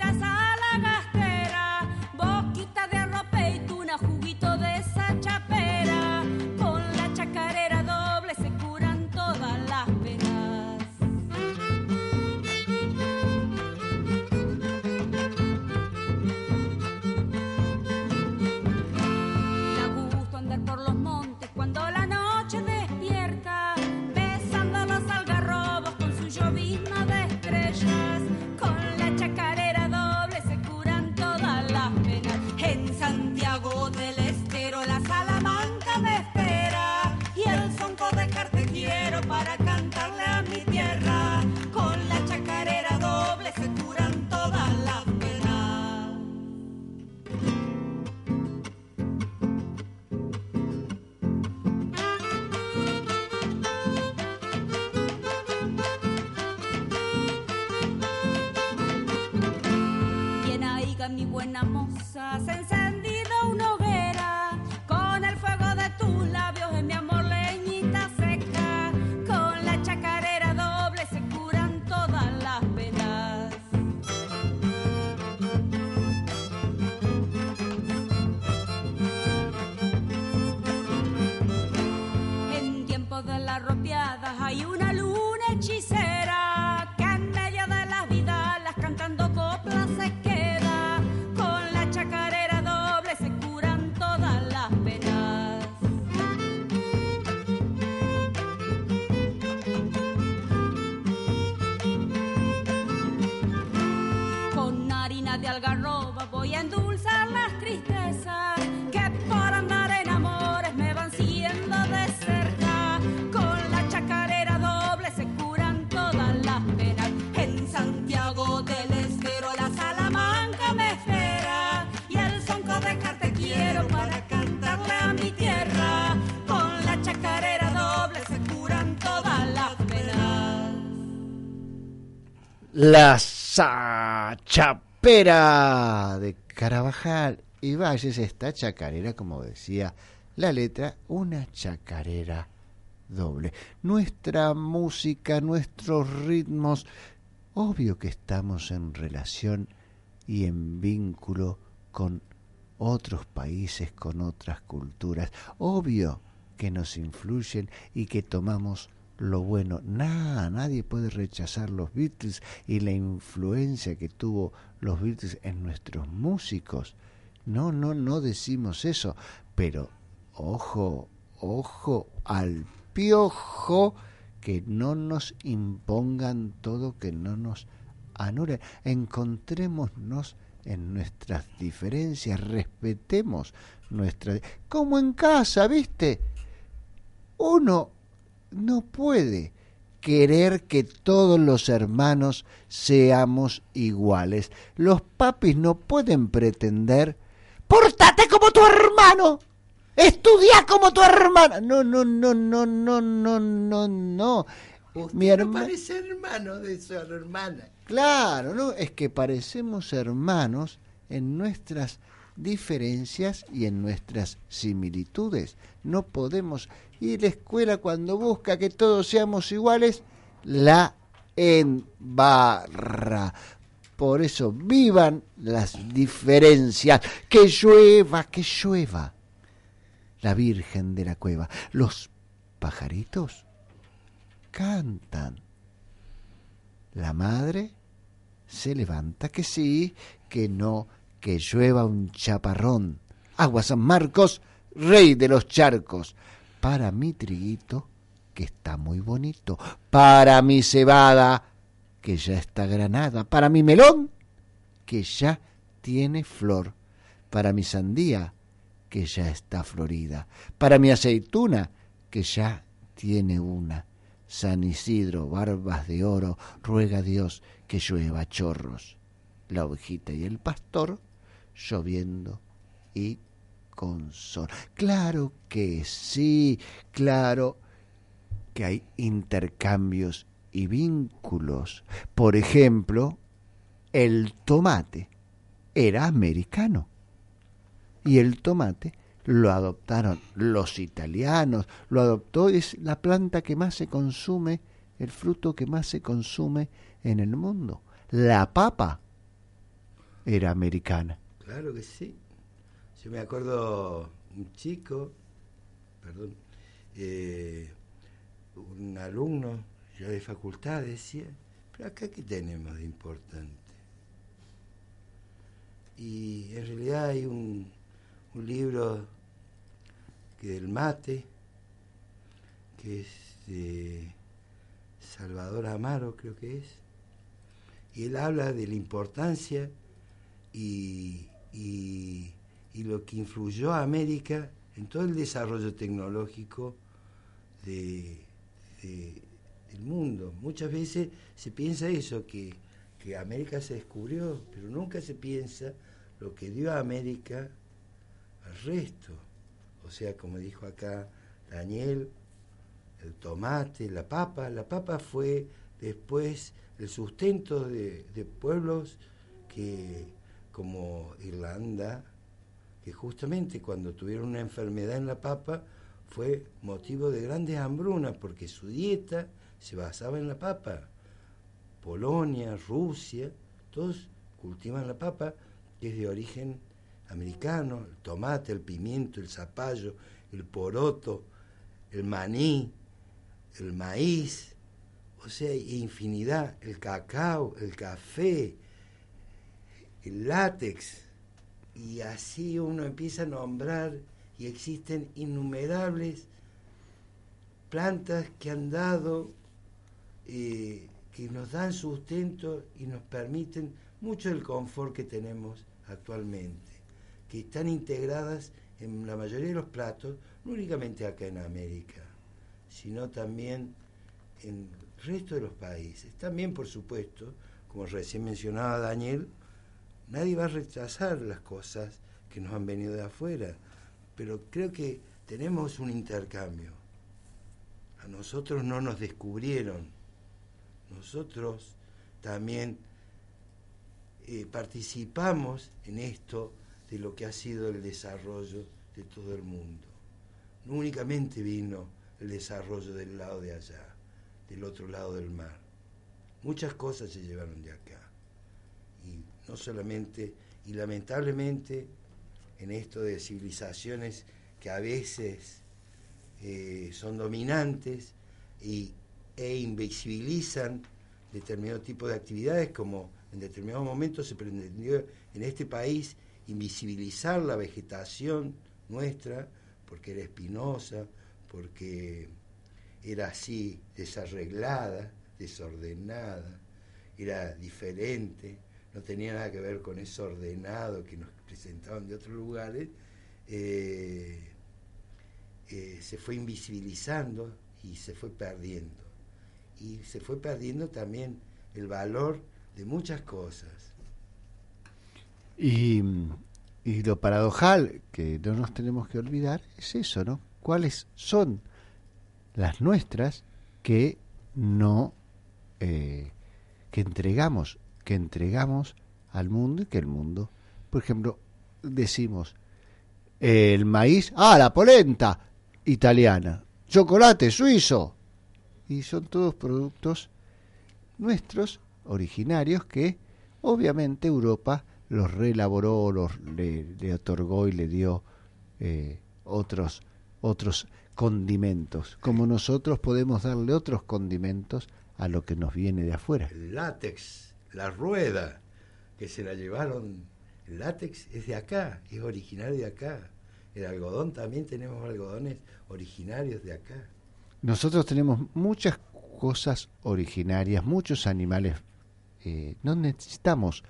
De Carabajal y Valles, esta chacarera, como decía la letra, una chacarera doble. Nuestra música, nuestros ritmos, obvio que estamos en relación y en vínculo con otros países, con otras culturas, obvio que nos influyen y que tomamos lo bueno. Nada, nadie puede rechazar los Beatles y la influencia que tuvo los Beatles en nuestros músicos. No, no, no decimos eso, pero ojo, ojo al piojo que no nos impongan todo, que no nos anulen. Encontrémonos en nuestras diferencias, respetemos nuestra... Como en casa, ¿viste? Uno no puede querer que todos los hermanos seamos iguales. Los papis no pueden pretender, pórtate como tu hermano, estudia como tu hermana. No, no, no, no, no, no, no, no. Usted Mi no parece hermano de su hermana. Claro, ¿no? Es que parecemos hermanos en nuestras diferencias y en nuestras similitudes. No podemos. Y la escuela cuando busca que todos seamos iguales, la embarra. Por eso vivan las diferencias. Que llueva, que llueva. La Virgen de la Cueva. Los pajaritos cantan. La madre se levanta que sí, que no, que llueva un chaparrón. Agua San Marcos, rey de los charcos. Para mi triguito, que está muy bonito. Para mi cebada, que ya está granada. Para mi melón, que ya tiene flor. Para mi sandía, que ya está florida. Para mi aceituna, que ya tiene una. San Isidro, barbas de oro, ruega a Dios que llueva chorros. La ovejita y el pastor lloviendo y con sol. Claro que sí, claro que hay intercambios y vínculos. Por ejemplo, el tomate era americano y el tomate lo adoptaron los italianos, lo adoptó, es la planta que más se consume, el fruto que más se consume en el mundo. La papa era americana. Claro que sí. Yo me acuerdo un chico, perdón, eh, un alumno ya de facultad decía, pero acá qué tenemos de importante. Y en realidad hay un, un libro que del mate, que es de Salvador Amaro, creo que es, y él habla de la importancia y, y, y lo que influyó a América en todo el desarrollo tecnológico de, de- del mundo. Muchas veces se piensa eso, que, que América se descubrió, pero nunca se piensa lo que dio a América al resto. O sea, como dijo acá Daniel, el tomate, la papa. La papa fue después el sustento de, de pueblos que, como Irlanda, que justamente cuando tuvieron una enfermedad en la papa fue motivo de grandes hambrunas porque su dieta se basaba en la papa. Polonia, Rusia, todos cultivan la papa, que es de origen americano, el tomate, el pimiento, el zapallo, el poroto, el maní, el maíz, o sea, infinidad, el cacao, el café, el látex, y así uno empieza a nombrar y existen innumerables plantas que han dado, eh, que nos dan sustento y nos permiten mucho del confort que tenemos actualmente, que están integradas en la mayoría de los platos, no únicamente acá en América, sino también en el resto de los países. También, por supuesto, como recién mencionaba Daniel, nadie va a rechazar las cosas que nos han venido de afuera, pero creo que tenemos un intercambio. A nosotros no nos descubrieron, nosotros también eh, participamos en esto de lo que ha sido el desarrollo de todo el mundo. No únicamente vino el desarrollo del lado de allá, del otro lado del mar. Muchas cosas se llevaron de acá. No solamente, y lamentablemente, en esto de civilizaciones que a veces eh, son dominantes y, e invisibilizan determinado tipo de actividades, como en determinados momentos se pretendió en este país invisibilizar la vegetación nuestra, porque era espinosa, porque era así desarreglada, desordenada, era diferente, no tenía nada que ver con ese ordenado que nos presentaban de otros lugares, eh, eh, se fue invisibilizando y se fue perdiendo. Y se fue perdiendo también el valor de muchas cosas. Y, y lo paradojal que no nos tenemos que olvidar es eso, ¿no? ¿Cuáles son las nuestras que no eh, que entregamos que entregamos al mundo y que el mundo por ejemplo decimos el maíz ah la polenta italiana chocolate suizo. Y son todos productos nuestros originarios que obviamente Europa los reelaboró los le, le otorgó y le dio eh, otros otros condimentos, como nosotros podemos darle otros condimentos a lo que nos viene de afuera. El látex, la rueda, que se la llevaron, el látex es de acá, es originario de acá. El algodón también tenemos algodones originarios de acá. Nosotros tenemos muchas cosas originarias, muchos animales. Eh, no necesitamos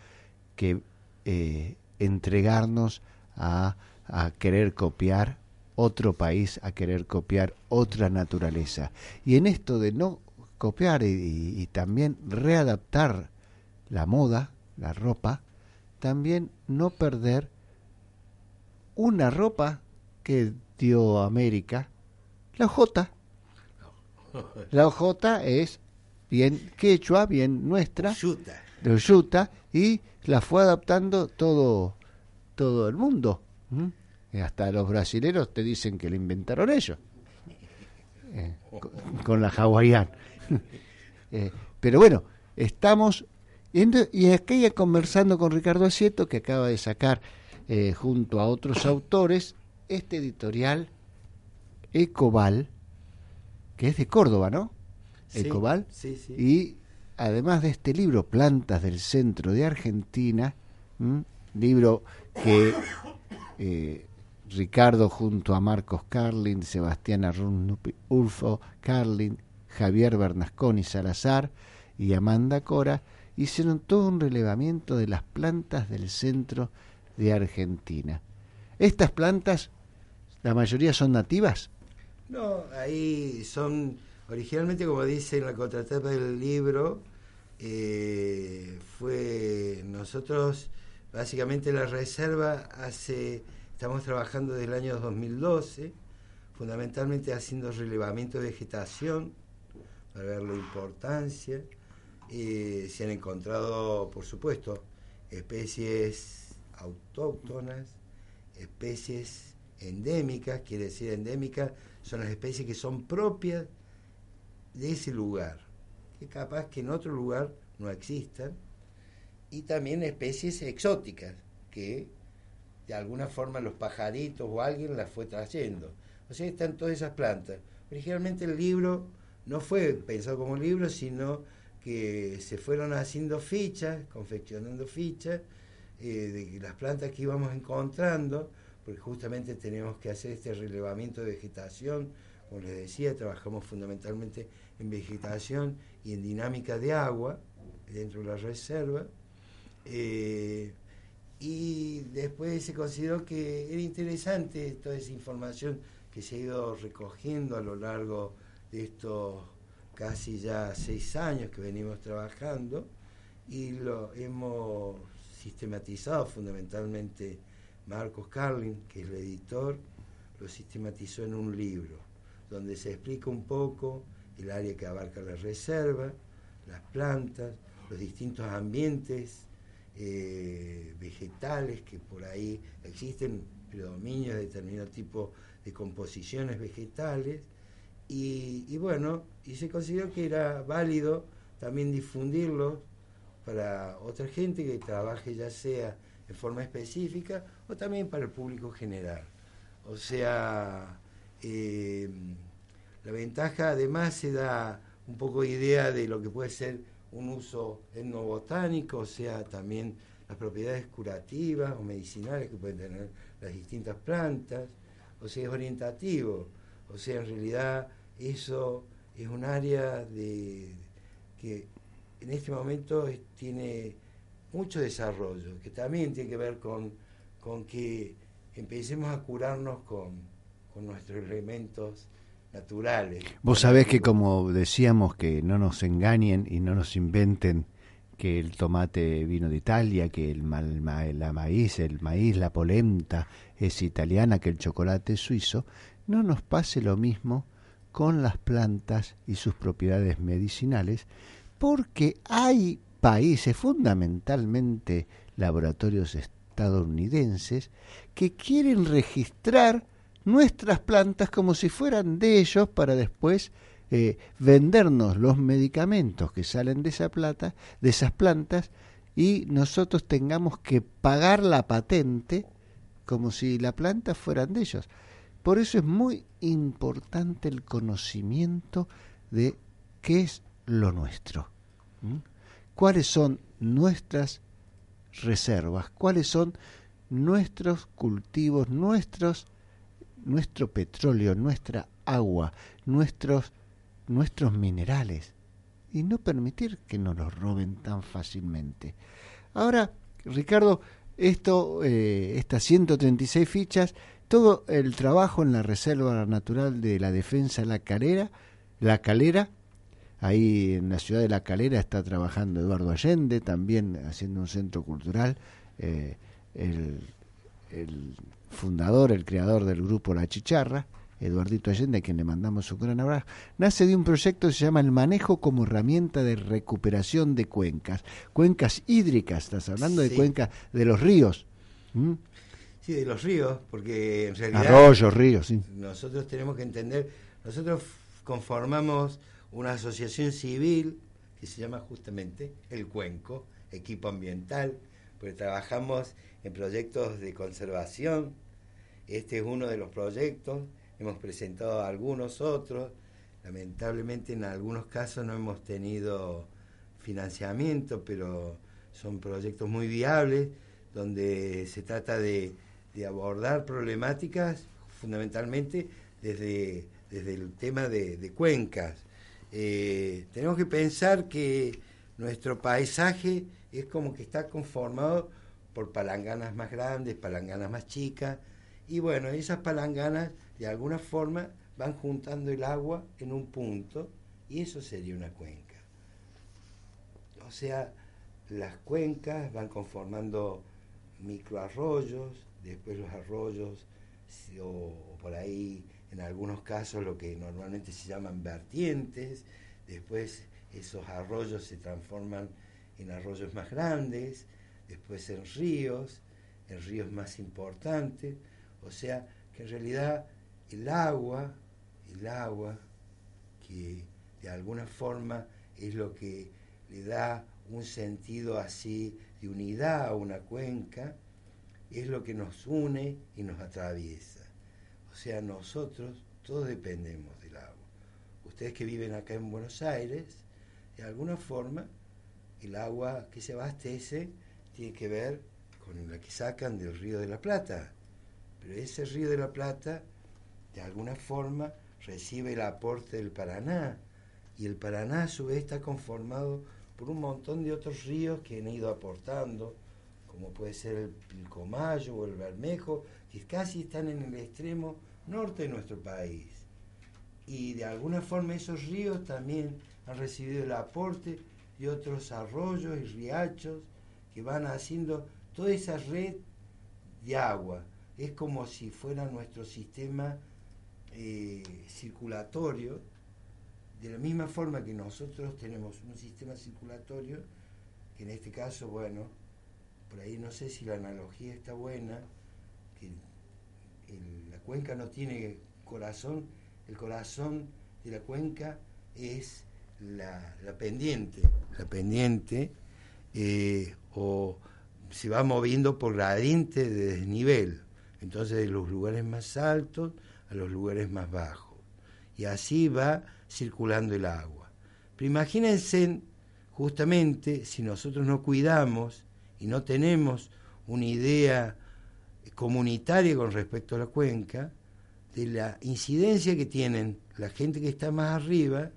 que eh, entregarnos a, a querer copiar otro país a querer copiar otra naturaleza. Y en esto de no copiar y, y, también readaptar la moda, la ropa, también no perder una ropa que dio América, la J. *laughs* La J es bien quechua, bien nuestra, de yuta, y la fue adaptando todo, todo el mundo. ¿Mm? Hasta los brasileros te dicen que lo inventaron ellos. Eh, con, con, la hawaiana. *laughs* eh, pero bueno, estamos. Y aquí conversando con Ricardo Asieto, que acaba de sacar eh, junto a otros autores este editorial Ecobal, que es de Córdoba, ¿no? Sí, Ecobal. sí, sí. Y además de este libro, Plantas del Centro de Argentina, ¿m? libro que eh, Ricardo junto a Marcos Carlin, Sebastián Arrundupi, Ulfo Carlin, Javier Bernasconi Salazar y Amanda Cora hicieron todo un relevamiento de las plantas del centro de Argentina. Estas plantas, la mayoría son nativas. No, ahí son, originalmente como dice en la contratapa del libro, eh, fue nosotros, básicamente la reserva hace Estamos trabajando desde el año 2012, fundamentalmente haciendo relevamiento de vegetación para ver la importancia. Se han encontrado, por supuesto, especies autóctonas, especies endémicas, quiere decir endémicas, son las especies que son propias de ese lugar, que capaz que en otro lugar no existan, y también especies exóticas, que de alguna forma los pajaritos o alguien las fue trayendo. O sea, están todas esas plantas. Originalmente el libro no fue pensado como libro, sino que se fueron haciendo fichas, confeccionando fichas eh, de las plantas que íbamos encontrando, porque justamente tenemos que hacer este relevamiento de vegetación. Como les decía, trabajamos fundamentalmente en vegetación y en dinámica de agua dentro de la reserva. Eh, y después se consideró que era interesante toda esa información que se ha ido recogiendo a lo largo de estos casi ya seis años que venimos trabajando y lo hemos sistematizado fundamentalmente Marcos Carlin, que es el editor, lo sistematizó en un libro donde se explica un poco el área que abarca la reserva, las plantas, los distintos ambientes eh, vegetales que por ahí existen, predominio de determinado tipo de composiciones vegetales, y bueno, y se consideró que era válido también difundirlos para otra gente que trabaje ya sea en forma específica o también para el público general. O sea, eh, la ventaja además se da un poco idea de lo que puede ser un uso etnobotánico, o sea, también las propiedades curativas o medicinales que pueden tener las distintas plantas, o sea, es orientativo, o sea, en realidad eso es un área de que en este momento tiene mucho desarrollo, que también tiene que ver con, con que empecemos a curarnos con, con nuestros elementos naturales. Vos sabés que como decíamos que no nos engañen y no nos inventen que el tomate vino de Italia, que el, ma- el ma- la maíz, el maíz, la polenta es italiana, que el chocolate es suizo, no nos pase lo mismo con las plantas y sus propiedades medicinales, porque hay países, fundamentalmente laboratorios estadounidenses, que quieren registrar nuestras plantas como si fueran de ellos para después eh, vendernos los medicamentos que salen de esa plata, de esas plantas, y nosotros tengamos que pagar la patente como si la planta fueran de ellos. Por eso es muy importante el conocimiento de qué es lo nuestro. ¿Cuáles son nuestras reservas? ¿Cuáles son nuestros cultivos, nuestros nuestro petróleo, nuestra agua, nuestros nuestros minerales y no permitir que nos los roben tan fácilmente. Ahora, Ricardo, esto, eh, estas 136 fichas, todo el trabajo en la Reserva Natural de la Defensa La Calera, La Calera, ahí en la ciudad de La Calera está trabajando Eduardo Allende, también haciendo un centro cultural, eh, el, el fundador, el creador del grupo La Chicharra, Eduardito Allende, a quien le mandamos un gran abrazo, nace de un proyecto que se llama El manejo como herramienta de recuperación de cuencas, cuencas hídricas, estás hablando de cuencas de los ríos. Sí, de los ríos, porque en realidad... Arroyos, ríos, sí. Nosotros tenemos que entender, nosotros conformamos una asociación civil que se llama justamente El Cuenco, Equipo Ambiental, porque trabajamos en proyectos de conservación. Este es uno de los proyectos, hemos presentado algunos otros, lamentablemente en algunos casos no hemos tenido financiamiento, pero son proyectos muy viables, donde se trata de, de abordar problemáticas fundamentalmente desde, desde el tema de, de cuencas. Eh, tenemos que pensar que nuestro paisaje es como que está conformado por palanganas más grandes, palanganas más chicas, y bueno, esas palanganas de alguna forma van juntando el agua en un punto, y eso sería una cuenca. O sea, las cuencas van conformando microarroyos, después los arroyos, o por ahí en algunos casos lo que normalmente se llaman vertientes, después esos arroyos se transforman en arroyos más grandes, después en ríos, en ríos más importantes, o sea que en realidad el agua, el agua, que de alguna forma es lo que le da un sentido así de unidad a una cuenca, es lo que nos une y nos atraviesa. O sea, nosotros todos dependemos del agua. Ustedes que viven acá en Buenos Aires, de alguna forma, el agua que se abastece tiene que ver con la que sacan del río de la Plata. Pero ese río de la Plata, de alguna forma, recibe el aporte del Paraná. Y el Paraná, a su vez, está conformado por un montón de otros ríos que han ido aportando, como puede ser el Pilcomayo o el Bermejo, que casi están en el extremo norte de nuestro país. Y de alguna forma esos ríos también han recibido el aporte de otros arroyos y riachos que van haciendo toda esa red de agua. Es como si fuera nuestro sistema eh, circulatorio, de la misma forma que nosotros tenemos un sistema circulatorio, que en este caso, bueno, por ahí no sé si la analogía está buena, que la cuenca no tiene corazón, el corazón de la cuenca es la, la pendiente, la pendiente, eh, o se va moviendo por gradiente de desnivel, entonces de los lugares más altos a los lugares más bajos, y así va circulando el agua. Pero imagínense justamente si nosotros no cuidamos y no tenemos una idea comunitaria con respecto a la cuenca, de la incidencia que tienen la gente que está más arriba,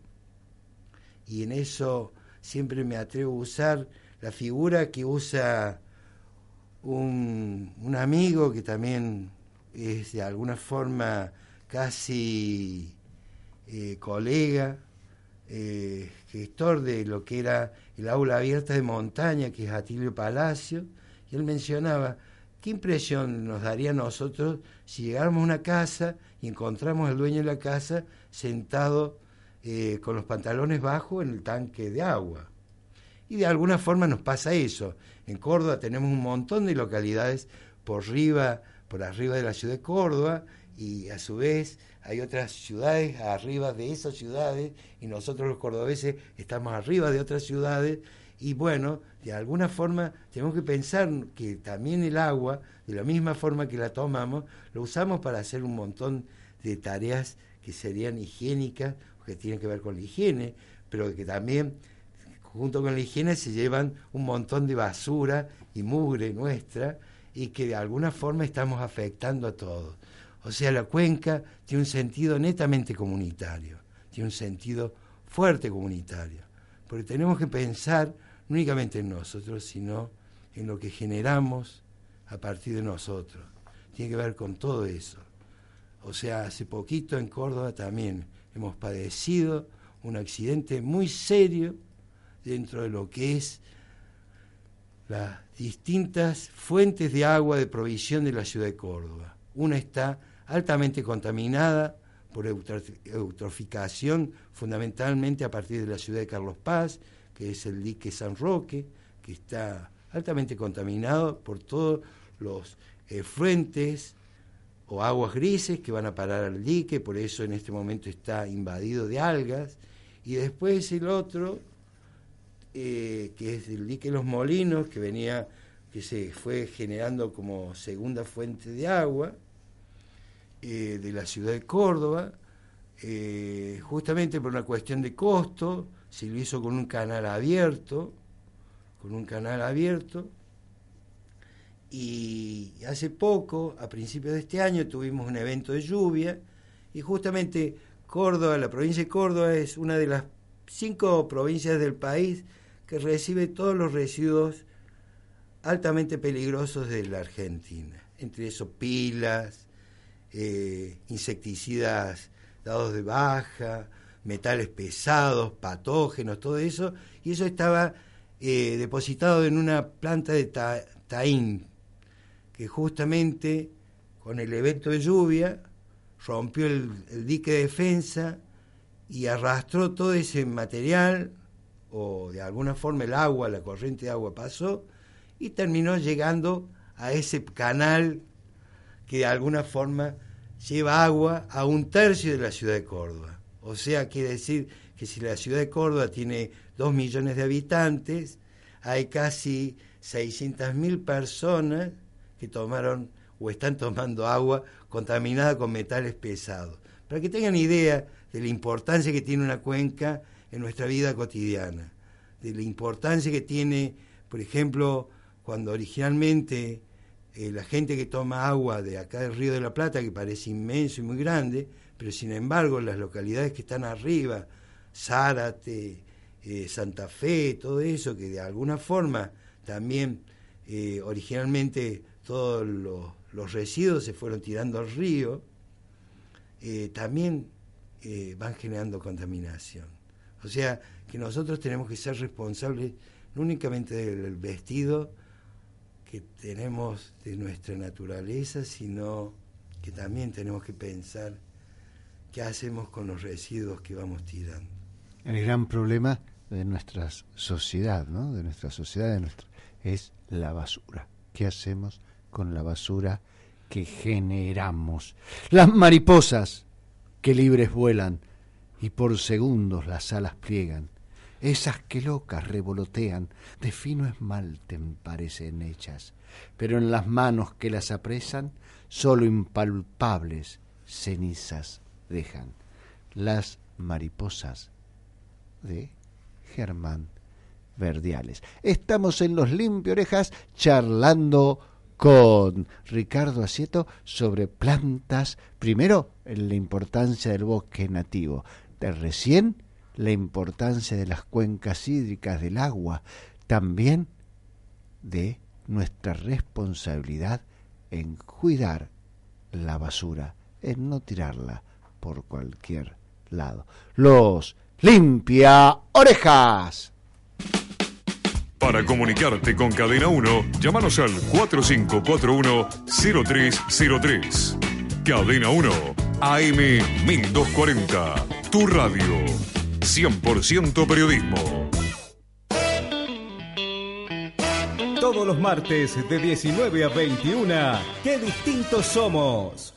y en eso siempre me atrevo a usar la figura que usa un, un amigo que también es de alguna forma casi eh, colega, eh, gestor de lo que era el aula abierta de montaña, que es Atilio Palacio, y él mencionaba, ¿qué impresión nos daría a nosotros si llegáramos a una casa y encontramos al dueño de la casa sentado eh, con los pantalones bajos en el tanque de agua? Y de alguna forma nos pasa eso. En Córdoba tenemos un montón de localidades por arriba, por arriba de la ciudad de Córdoba, y a su vez hay otras ciudades arriba de esas ciudades, y nosotros los cordobeses estamos arriba de otras ciudades, y bueno, de alguna forma tenemos que pensar que también el agua, de la misma forma que la tomamos, lo usamos para hacer un montón de tareas que serían higiénicas, que tienen que ver con la higiene, pero que también junto con la higiene se llevan un montón de basura y mugre nuestra y que de alguna forma estamos afectando a todos. O sea, la cuenca tiene un sentido netamente comunitario, tiene un sentido fuerte comunitario, porque tenemos que pensar no únicamente en nosotros, sino en lo que generamos a partir de nosotros. Tiene que ver con todo eso. O sea, hace poquito en Córdoba también hemos padecido un accidente muy serio dentro de lo que es las distintas fuentes de agua de provisión de la ciudad de Córdoba. Una está altamente contaminada por eutroficación, fundamentalmente a partir de la ciudad de Carlos Paz, que es el dique San Roque, que está altamente contaminado por todos los eh, fuentes o aguas grises que van a parar al dique, por eso en este momento está invadido de algas. Y después el otro, eh, que es el dique Los Molinos, que venía, que se fue generando como segunda fuente de agua eh, de la ciudad de Córdoba, eh, justamente por una cuestión de costo, se lo hizo con un canal abierto, con un canal abierto, y hace poco, a principios de este año, tuvimos un evento de lluvia, y justamente Córdoba, la provincia de Córdoba, es una de las cinco provincias del país que recibe todos los residuos altamente peligrosos de la Argentina. Entre esos pilas, eh, insecticidas dados de baja, metales pesados, patógenos, todo eso, y eso estaba eh, depositado en una planta de ta taín, que justamente con el evento de lluvia rompió el, el dique de defensa y arrastró todo ese material, o de alguna forma el agua, la corriente de agua pasó, y terminó llegando a ese canal que de alguna forma lleva agua a un tercio de la ciudad de Córdoba. O sea, quiere decir que si la ciudad de Córdoba tiene dos millones de habitantes, hay casi 600.000 personas que tomaron o están tomando agua contaminada con metales pesados. Para que tengan idea de la importancia que tiene una cuenca en nuestra vida cotidiana, de la importancia que tiene, por ejemplo, cuando originalmente eh, la gente que toma agua de acá del Río de la Plata, que parece inmenso y muy grande, pero sin embargo las localidades que están arriba, Zárate, eh, Santa Fe, todo eso, que de alguna forma también eh, originalmente todos los, los, residuos se fueron tirando al río, también van generando contaminación. O sea que nosotros tenemos que ser responsables no únicamente del vestido, que tenemos de nuestra naturaleza, sino que también tenemos que pensar qué hacemos con los residuos que vamos tirando. El gran problema de nuestra sociedad, ¿no? De nuestra sociedad, de nuestra, es la basura. ¿Qué hacemos con la basura que generamos? Las mariposas que libres vuelan y por segundos las alas pliegan. Esas que locas revolotean, de fino esmalte parecen hechas, pero en las manos que las apresan, solo impalpables cenizas dejan. Las mariposas de Germán Verdiales. Estamos en Los Limpio Orejas charlando con Ricardo Asieto sobre plantas. Primero, la importancia del bosque nativo. De recién, la importancia de las cuencas hídricas del agua. También de nuestra responsabilidad en cuidar la basura, en no tirarla por cualquier lado. Los limpia orejas. Para comunicarte con Cadena 1, llámanos al 4541-0303. Cadena 1, AM 1240. Tu radio. 100% periodismo. Todos los martes de 19 a 21, qué distintos somos.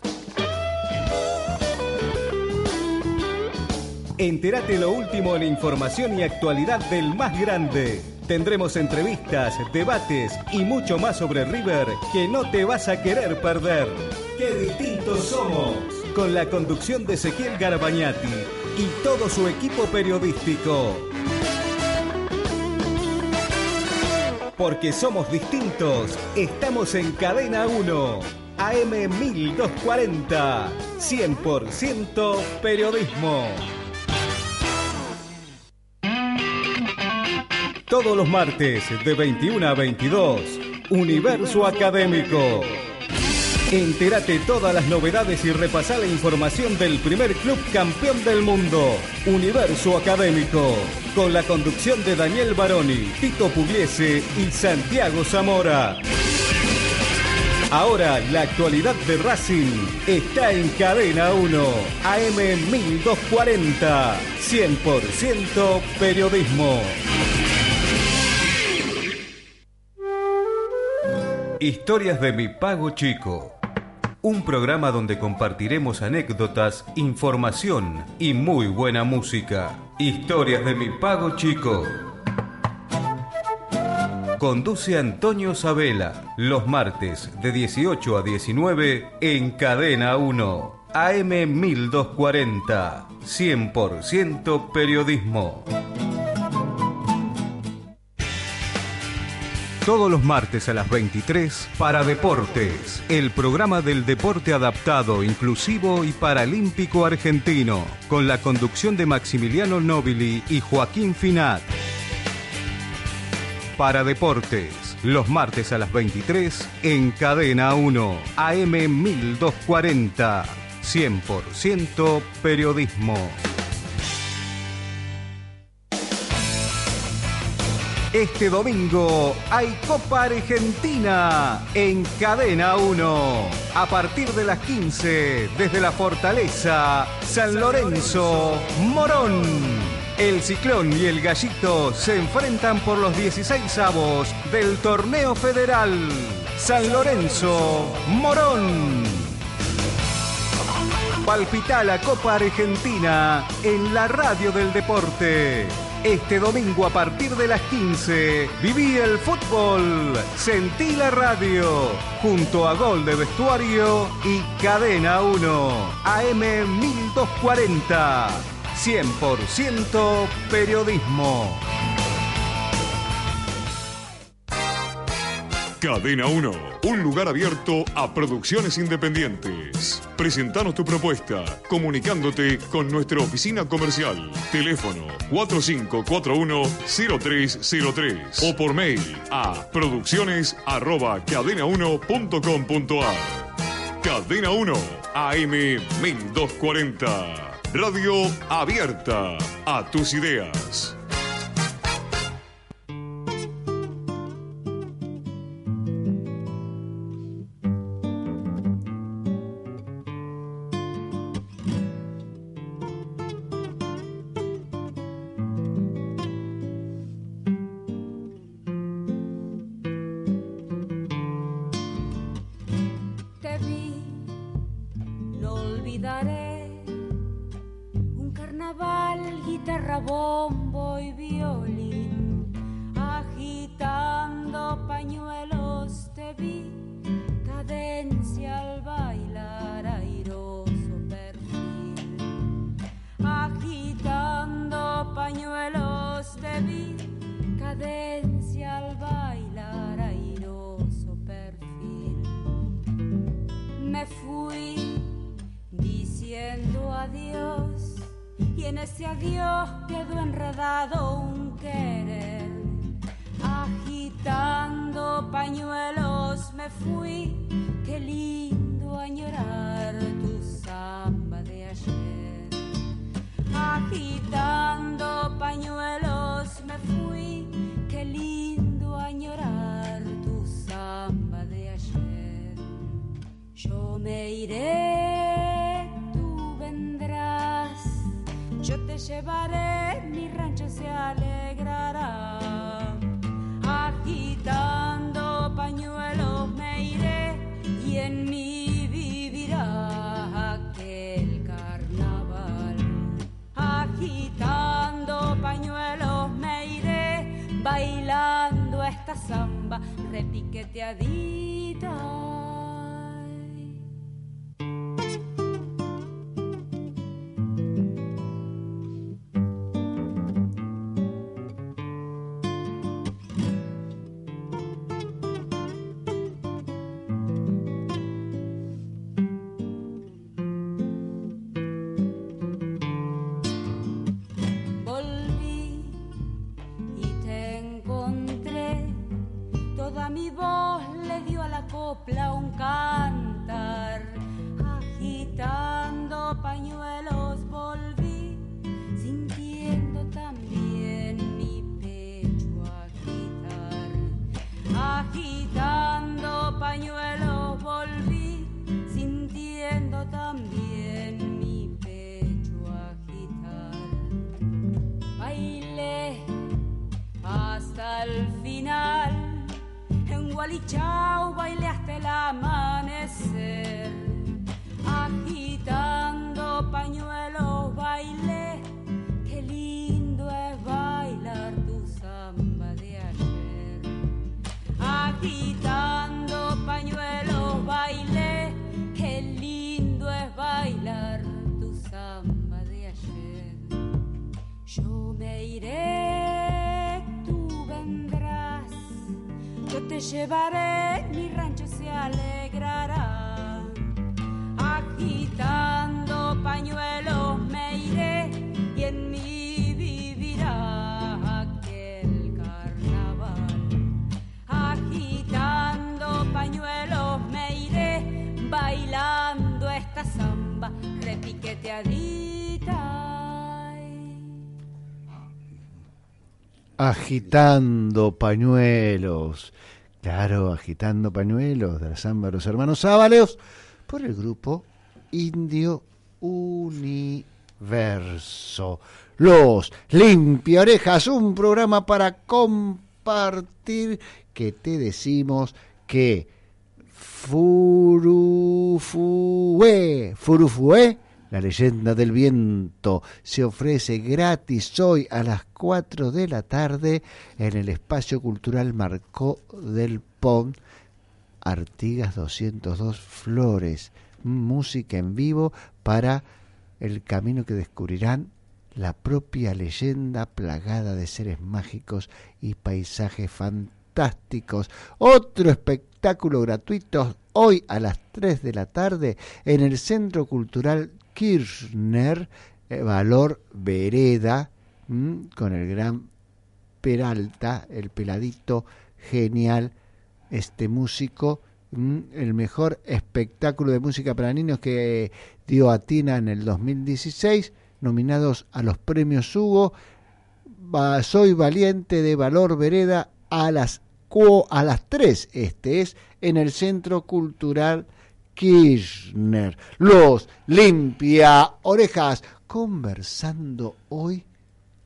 Entérate lo último en información y actualidad del más grande. Tendremos entrevistas, debates y mucho más sobre River que no te vas a querer perder. ¡Qué distintos somos! Con la conducción de Ezequiel Garabañati y todo su equipo periodístico. Porque somos distintos, estamos en Cadena 1, AM 1240, 100% periodismo. Todos los martes de 21 a 22, Universo Académico. Entérate todas las novedades y repasá la información del primer club campeón del mundo, Universo Académico, con la conducción de Daniel Baroni, Tito Pugliese y Santiago Zamora. Ahora la actualidad de Racing está en Cadena 1, AM 1240, 100% periodismo. Historias de mi pago chico. Un programa donde compartiremos anécdotas, información y muy buena música. Historias de mi pago chico. Conduce Antonio Sabela los martes de 18 a 19 en Cadena 1, AM 1240, 100% periodismo. Todos los martes a las 23 para Deportes, el programa del deporte adaptado, inclusivo y paralímpico argentino, con la conducción de Maximiliano Nobili y Joaquín Finat. Para Deportes, los martes a las 23 en Cadena 1, AM 1240, 100% periodismo. Este domingo hay Copa Argentina en Cadena 1. A partir de las 15, desde la Fortaleza, San Lorenzo, Morón. El Ciclón y el Gallito se enfrentan por los 16 avos del Torneo Federal. San Lorenzo, Morón. Palpita la Copa Argentina en la radio del deporte. Este domingo a partir de las 15, viví el fútbol, sentí la radio, junto a Gol de Vestuario y Cadena 1, AM 1240, 100% periodismo. Cadena 1, un lugar abierto a producciones independientes. Presentanos tu propuesta comunicándote con nuestra oficina comercial. Teléfono 4541-0303 o por mail a producciones arroba cadena1.com.ar. Cadena 1, AM 1240. Radio abierta a tus ideas. Agitando pañuelos. Claro, agitando pañuelos de la samba de los hermanos Ábalos por el grupo Indio Universo. Los Limpia Orejas, un programa para compartir que te decimos que Furufue, Furufue, la leyenda del viento, se ofrece gratis hoy a las 4 de la tarde en el espacio cultural Marcó del Pon, Artigas 202 Flores, música en vivo para el camino que descubrirán la propia leyenda plagada de seres mágicos y paisajes fantásticos. Otro espectáculo gratuito hoy a las 3 de la tarde en el Centro Cultural Kirchner, eh, Valor Vereda, con el gran Peralta, el peladito genial, este músico, el mejor espectáculo de música para niños que dio a Tina en el 2016, nominados a los premios Hugo. Soy valiente de Valor Vereda a las a las 3, este es en el Centro Cultural Kirchner. Los limpia orejas conversando hoy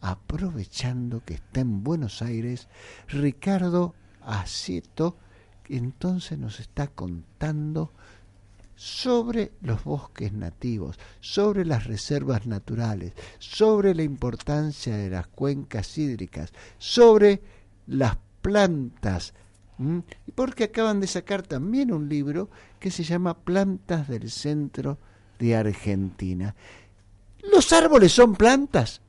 aprovechando que está en Buenos Aires Ricardo Acieto, que entonces nos está contando sobre los bosques nativos, sobre las reservas naturales, sobre la importancia de las cuencas hídricas, sobre las plantas, ¿m? porque acaban de sacar también un libro que se llama Plantas del Centro de Argentina. ¿Los árboles son plantas?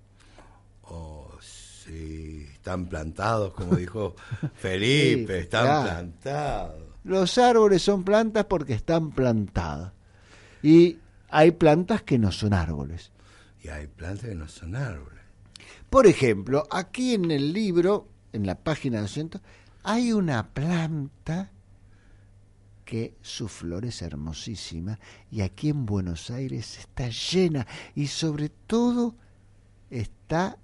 Oh, sí, están plantados, como *laughs* dijo Felipe, Sí, están claro. plantados. Los árboles son plantas porque están plantadas. Y hay plantas que no son árboles. Y hay plantas que no son árboles. Por ejemplo, aquí en el libro, en la página 200, hay una planta que su flor es hermosísima y aquí en Buenos Aires está llena y sobre todo está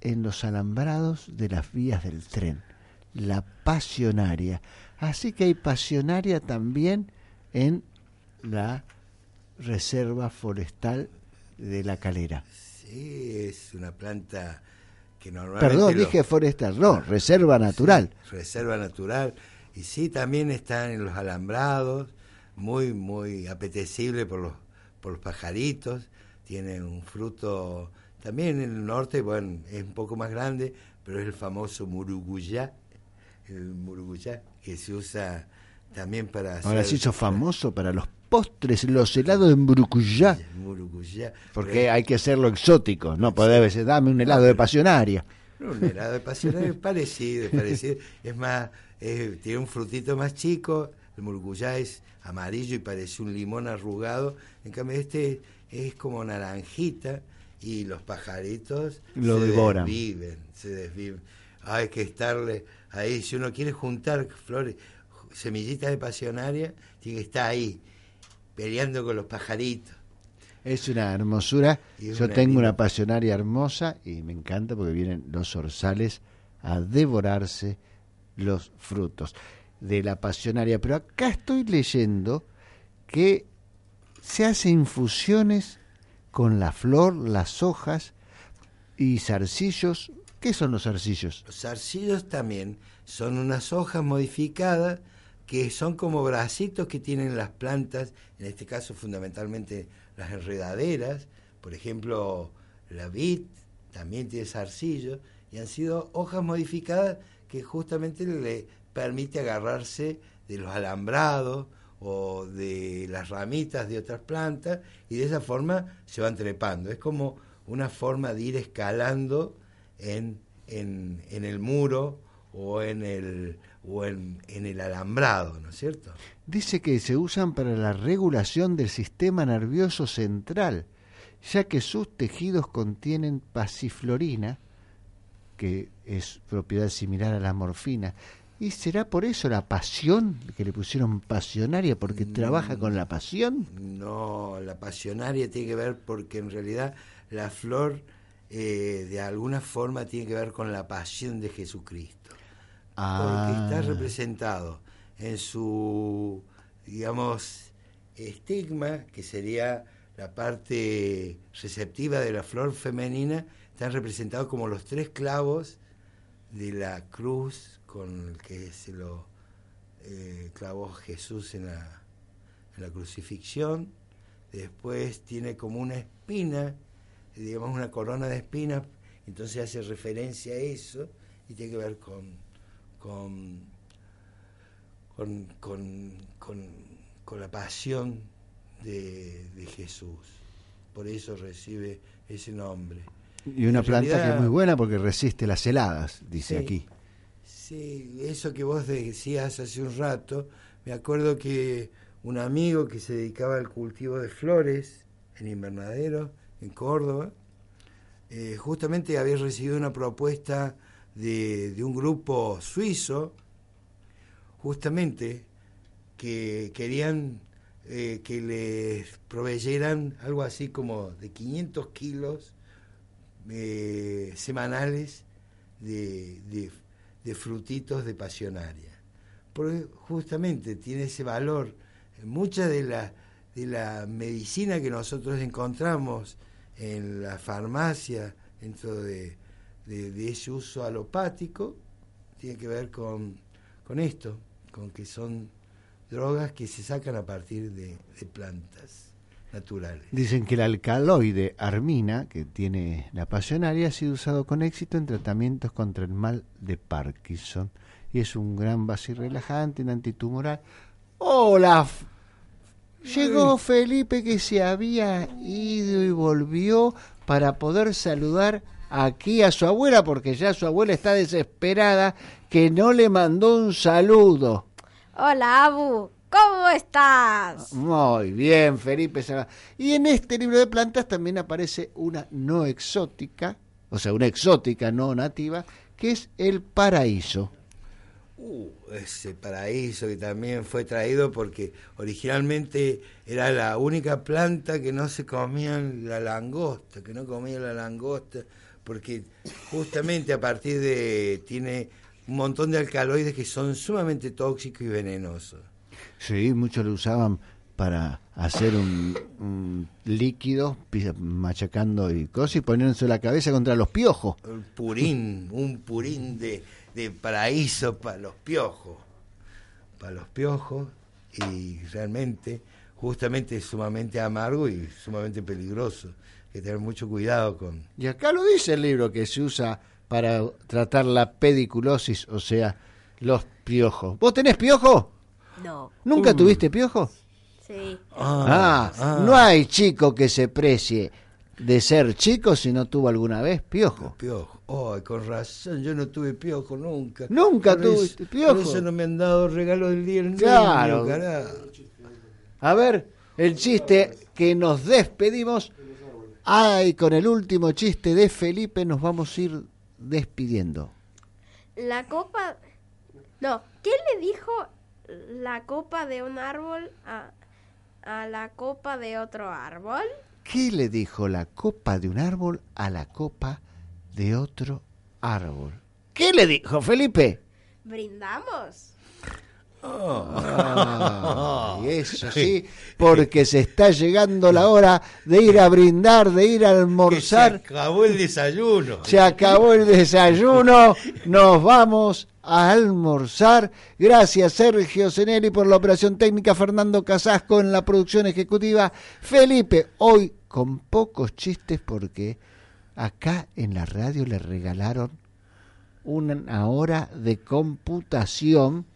en los alambrados de las vías del tren, la pasionaria. Así que hay pasionaria también en la reserva forestal de la calera. Sí, es una planta que normalmente... Perdón, dije forestal, no, reserva natural. reserva natural. Y sí, también están en los alambrados, muy, muy apetecible por los, por los pajaritos. Tiene un fruto, también en el norte, bueno, es un poco más grande, pero es el famoso muruguyá, el muruguyá, que se usa también para Ahora hacer se hizo famoso para los postres, los helados en muruguyá. Porque hay que hacerlo exótico, no podés decir, dame un helado de pasionaria. No, un helado de pasión es parecido, es parecido. Es más, tiene un frutito más chico, el muruguyá es amarillo y parece un limón arrugado. En cambio, este es como naranjita y los pajaritos Lo se devoran. desviven, se desviven. Hay que estarle ahí. Si uno quiere juntar flores, semillitas de pasionaria, tiene que estar ahí, peleando con los pajaritos. Es una hermosura. Es Yo una tengo linda- una pasionaria hermosa y me encanta porque vienen los orzales a devorarse los frutos de la pasionaria. Pero acá estoy leyendo que se hacen infusiones con la flor, las hojas y zarcillos. ¿Qué son los zarcillos? Los zarcillos también son unas hojas modificadas que son como bracitos que tienen las plantas, en este caso fundamentalmente las enredaderas, por ejemplo la vid también tiene zarcillos, y han sido hojas modificadas que justamente le permite agarrarse de los alambrados o de las ramitas de otras plantas y de esa forma se van trepando. Es como una forma de ir escalando en, en, en el muro o en el o en, en el alambrado, ¿no es cierto? Dice que se usan para la regulación del sistema nervioso central, ya que sus tejidos contienen pasiflorina, que es propiedad similar a la morfina. ¿Y será por eso la pasión, que le pusieron pasionaria, porque trabaja con la pasión? No, la pasionaria tiene que ver porque en realidad la flor eh, de alguna forma tiene que ver con la pasión de Jesucristo. Ah. Porque está representado en su, digamos, estigma, que sería la parte receptiva de la flor femenina, están representados como los tres clavos de la cruz con el que se lo eh, clavó Jesús en la, crucifixión. Después tiene como una espina, digamos una corona de espinas, entonces hace referencia a eso y tiene que ver con, con, con, con, con la pasión de, de Jesús. Por eso recibe ese nombre. Y una En planta que es muy buena porque resiste las heladas, dice Sí. aquí. Sí, eso que vos decías hace un rato, me acuerdo que un amigo que se dedicaba al cultivo de flores en invernadero, en Córdoba, eh, justamente había recibido una propuesta de, de un grupo suizo, justamente, que querían eh, que les proveyeran algo así como de 500 kilos eh, semanales de, de- frutitos de pasionaria. Porque justamente tiene ese valor. Mucha de la, de la medicina que nosotros encontramos en la farmacia, dentro de, de- de ese uso alopático, tiene que ver con, con esto, con que son drogas que se sacan a partir de, de plantas naturales. Dicen que el alcaloide armina, que tiene la pasionaria, ha sido usado con éxito en tratamientos contra el mal de Parkinson y es un gran vasirrelajante, un antitumoral. ¡Hola! F- Llegó Felipe que se había ido y volvió para poder saludar aquí a su abuela porque ya su abuela está desesperada que no le mandó un saludo. Hola, Abu. ¿Cómo estás? Muy bien, Felipe. Y en este libro de plantas también aparece una no exótica, o sea, una exótica no nativa, que es el paraíso. Uh, ese paraíso que también fue traído porque originalmente era la única planta que no se comían la langosta, que no comía la langosta, porque justamente a partir de tiene un montón de alcaloides que son sumamente tóxicos y venenosos. Sí, muchos lo usaban para hacer un, un líquido, machacando y cosas, y poniéndose la cabeza contra los piojos. Un purín, un purín de, de paraíso para los piojos, para los piojos y realmente, justamente es sumamente amargo y sumamente peligroso. Hay que tener mucho cuidado con... Y acá lo dice el libro que se usa para tratar la pediculosis, o sea, los piojos. ¿Vos tenés piojo? No. ¿Nunca Uh. tuviste piojo? Sí. Ah, no hay chico que se precie de ser chico si no tuvo alguna vez piojo. Piojo. Oh, con razón, yo no tuve piojo nunca. Nunca tuviste piojo. Por eso no me han dado regalo del día del niño, Claro. A ver, el chiste que nos despedimos. Ay, con el último chiste de Felipe nos vamos a ir despidiendo. La copa... No, ¿qué le dijo la copa de un árbol a, a la copa de otro árbol? ¿Qué le dijo la copa de un árbol a la copa de otro árbol? ¿Qué le dijo Felipe? ¿Brindamos? Ay, eso sí, porque se está llegando la hora de ir a brindar, de ir a almorzar. Se acabó el desayuno. Se acabó el desayuno, nos vamos a almorzar. Gracias Sergio Zenelli por la operación técnica, Fernando Casasco en la producción ejecutiva, Felipe, hoy con pocos chistes porque acá en la radio le regalaron una hora de computación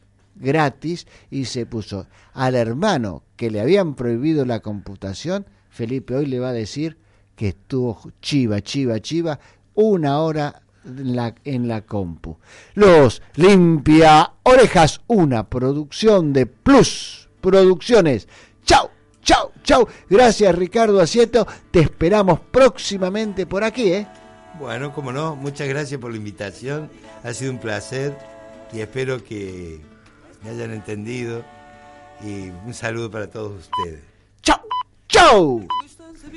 gratis y se puso al hermano que le habían prohibido la computación, Felipe hoy le va a decir que estuvo chiva, chiva, chiva, una hora en la, compu. Los limpia orejas, una producción de Plus Producciones. Chau, chau, chau. Gracias Ricardo Asieto, te esperamos próximamente por aquí, ¿eh? Bueno, como no, muchas gracias por la invitación. Ha sido un placer y espero que me hayan entendido. Y un saludo para todos ustedes. ¡Chau!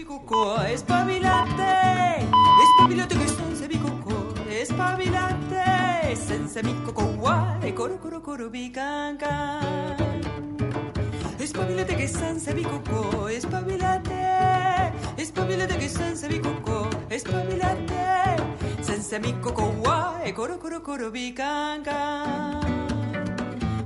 Coco, espabilate, espabilate che senza mi coco, espabilate, senza mi coco guai, coro coro coro mi canca. Espabilate che senza mi coco, espabilate, espabilate che senza mi coco, espabilate, senza mi coco guai, coro coro coro mi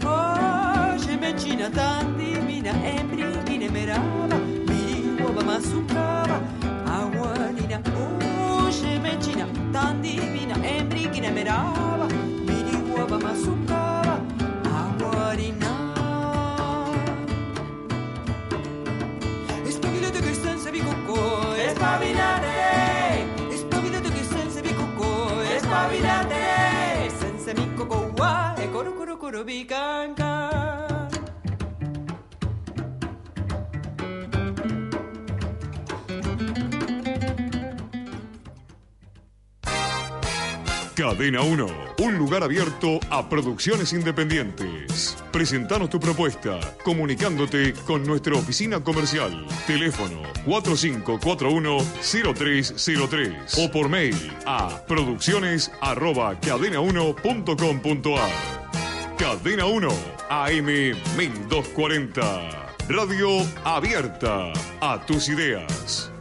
Oh, c'è meccina tanti, mina embri, mina merava, mi uova masucava, aguanina, oh, c'è meccina tanti, mina embri, mina merava, mi uova masucava, aguanina. Espabilate che senza vi cocco, espabilate, コロコロ転びカンカン Cadena 1, un lugar abierto a producciones independientes. Presentanos tu propuesta comunicándote con nuestra oficina comercial. Teléfono 4541-0303 o por mail a producciones arroba cadena1.com.ar. Cadena 1, AM 1240. Radio abierta a tus ideas.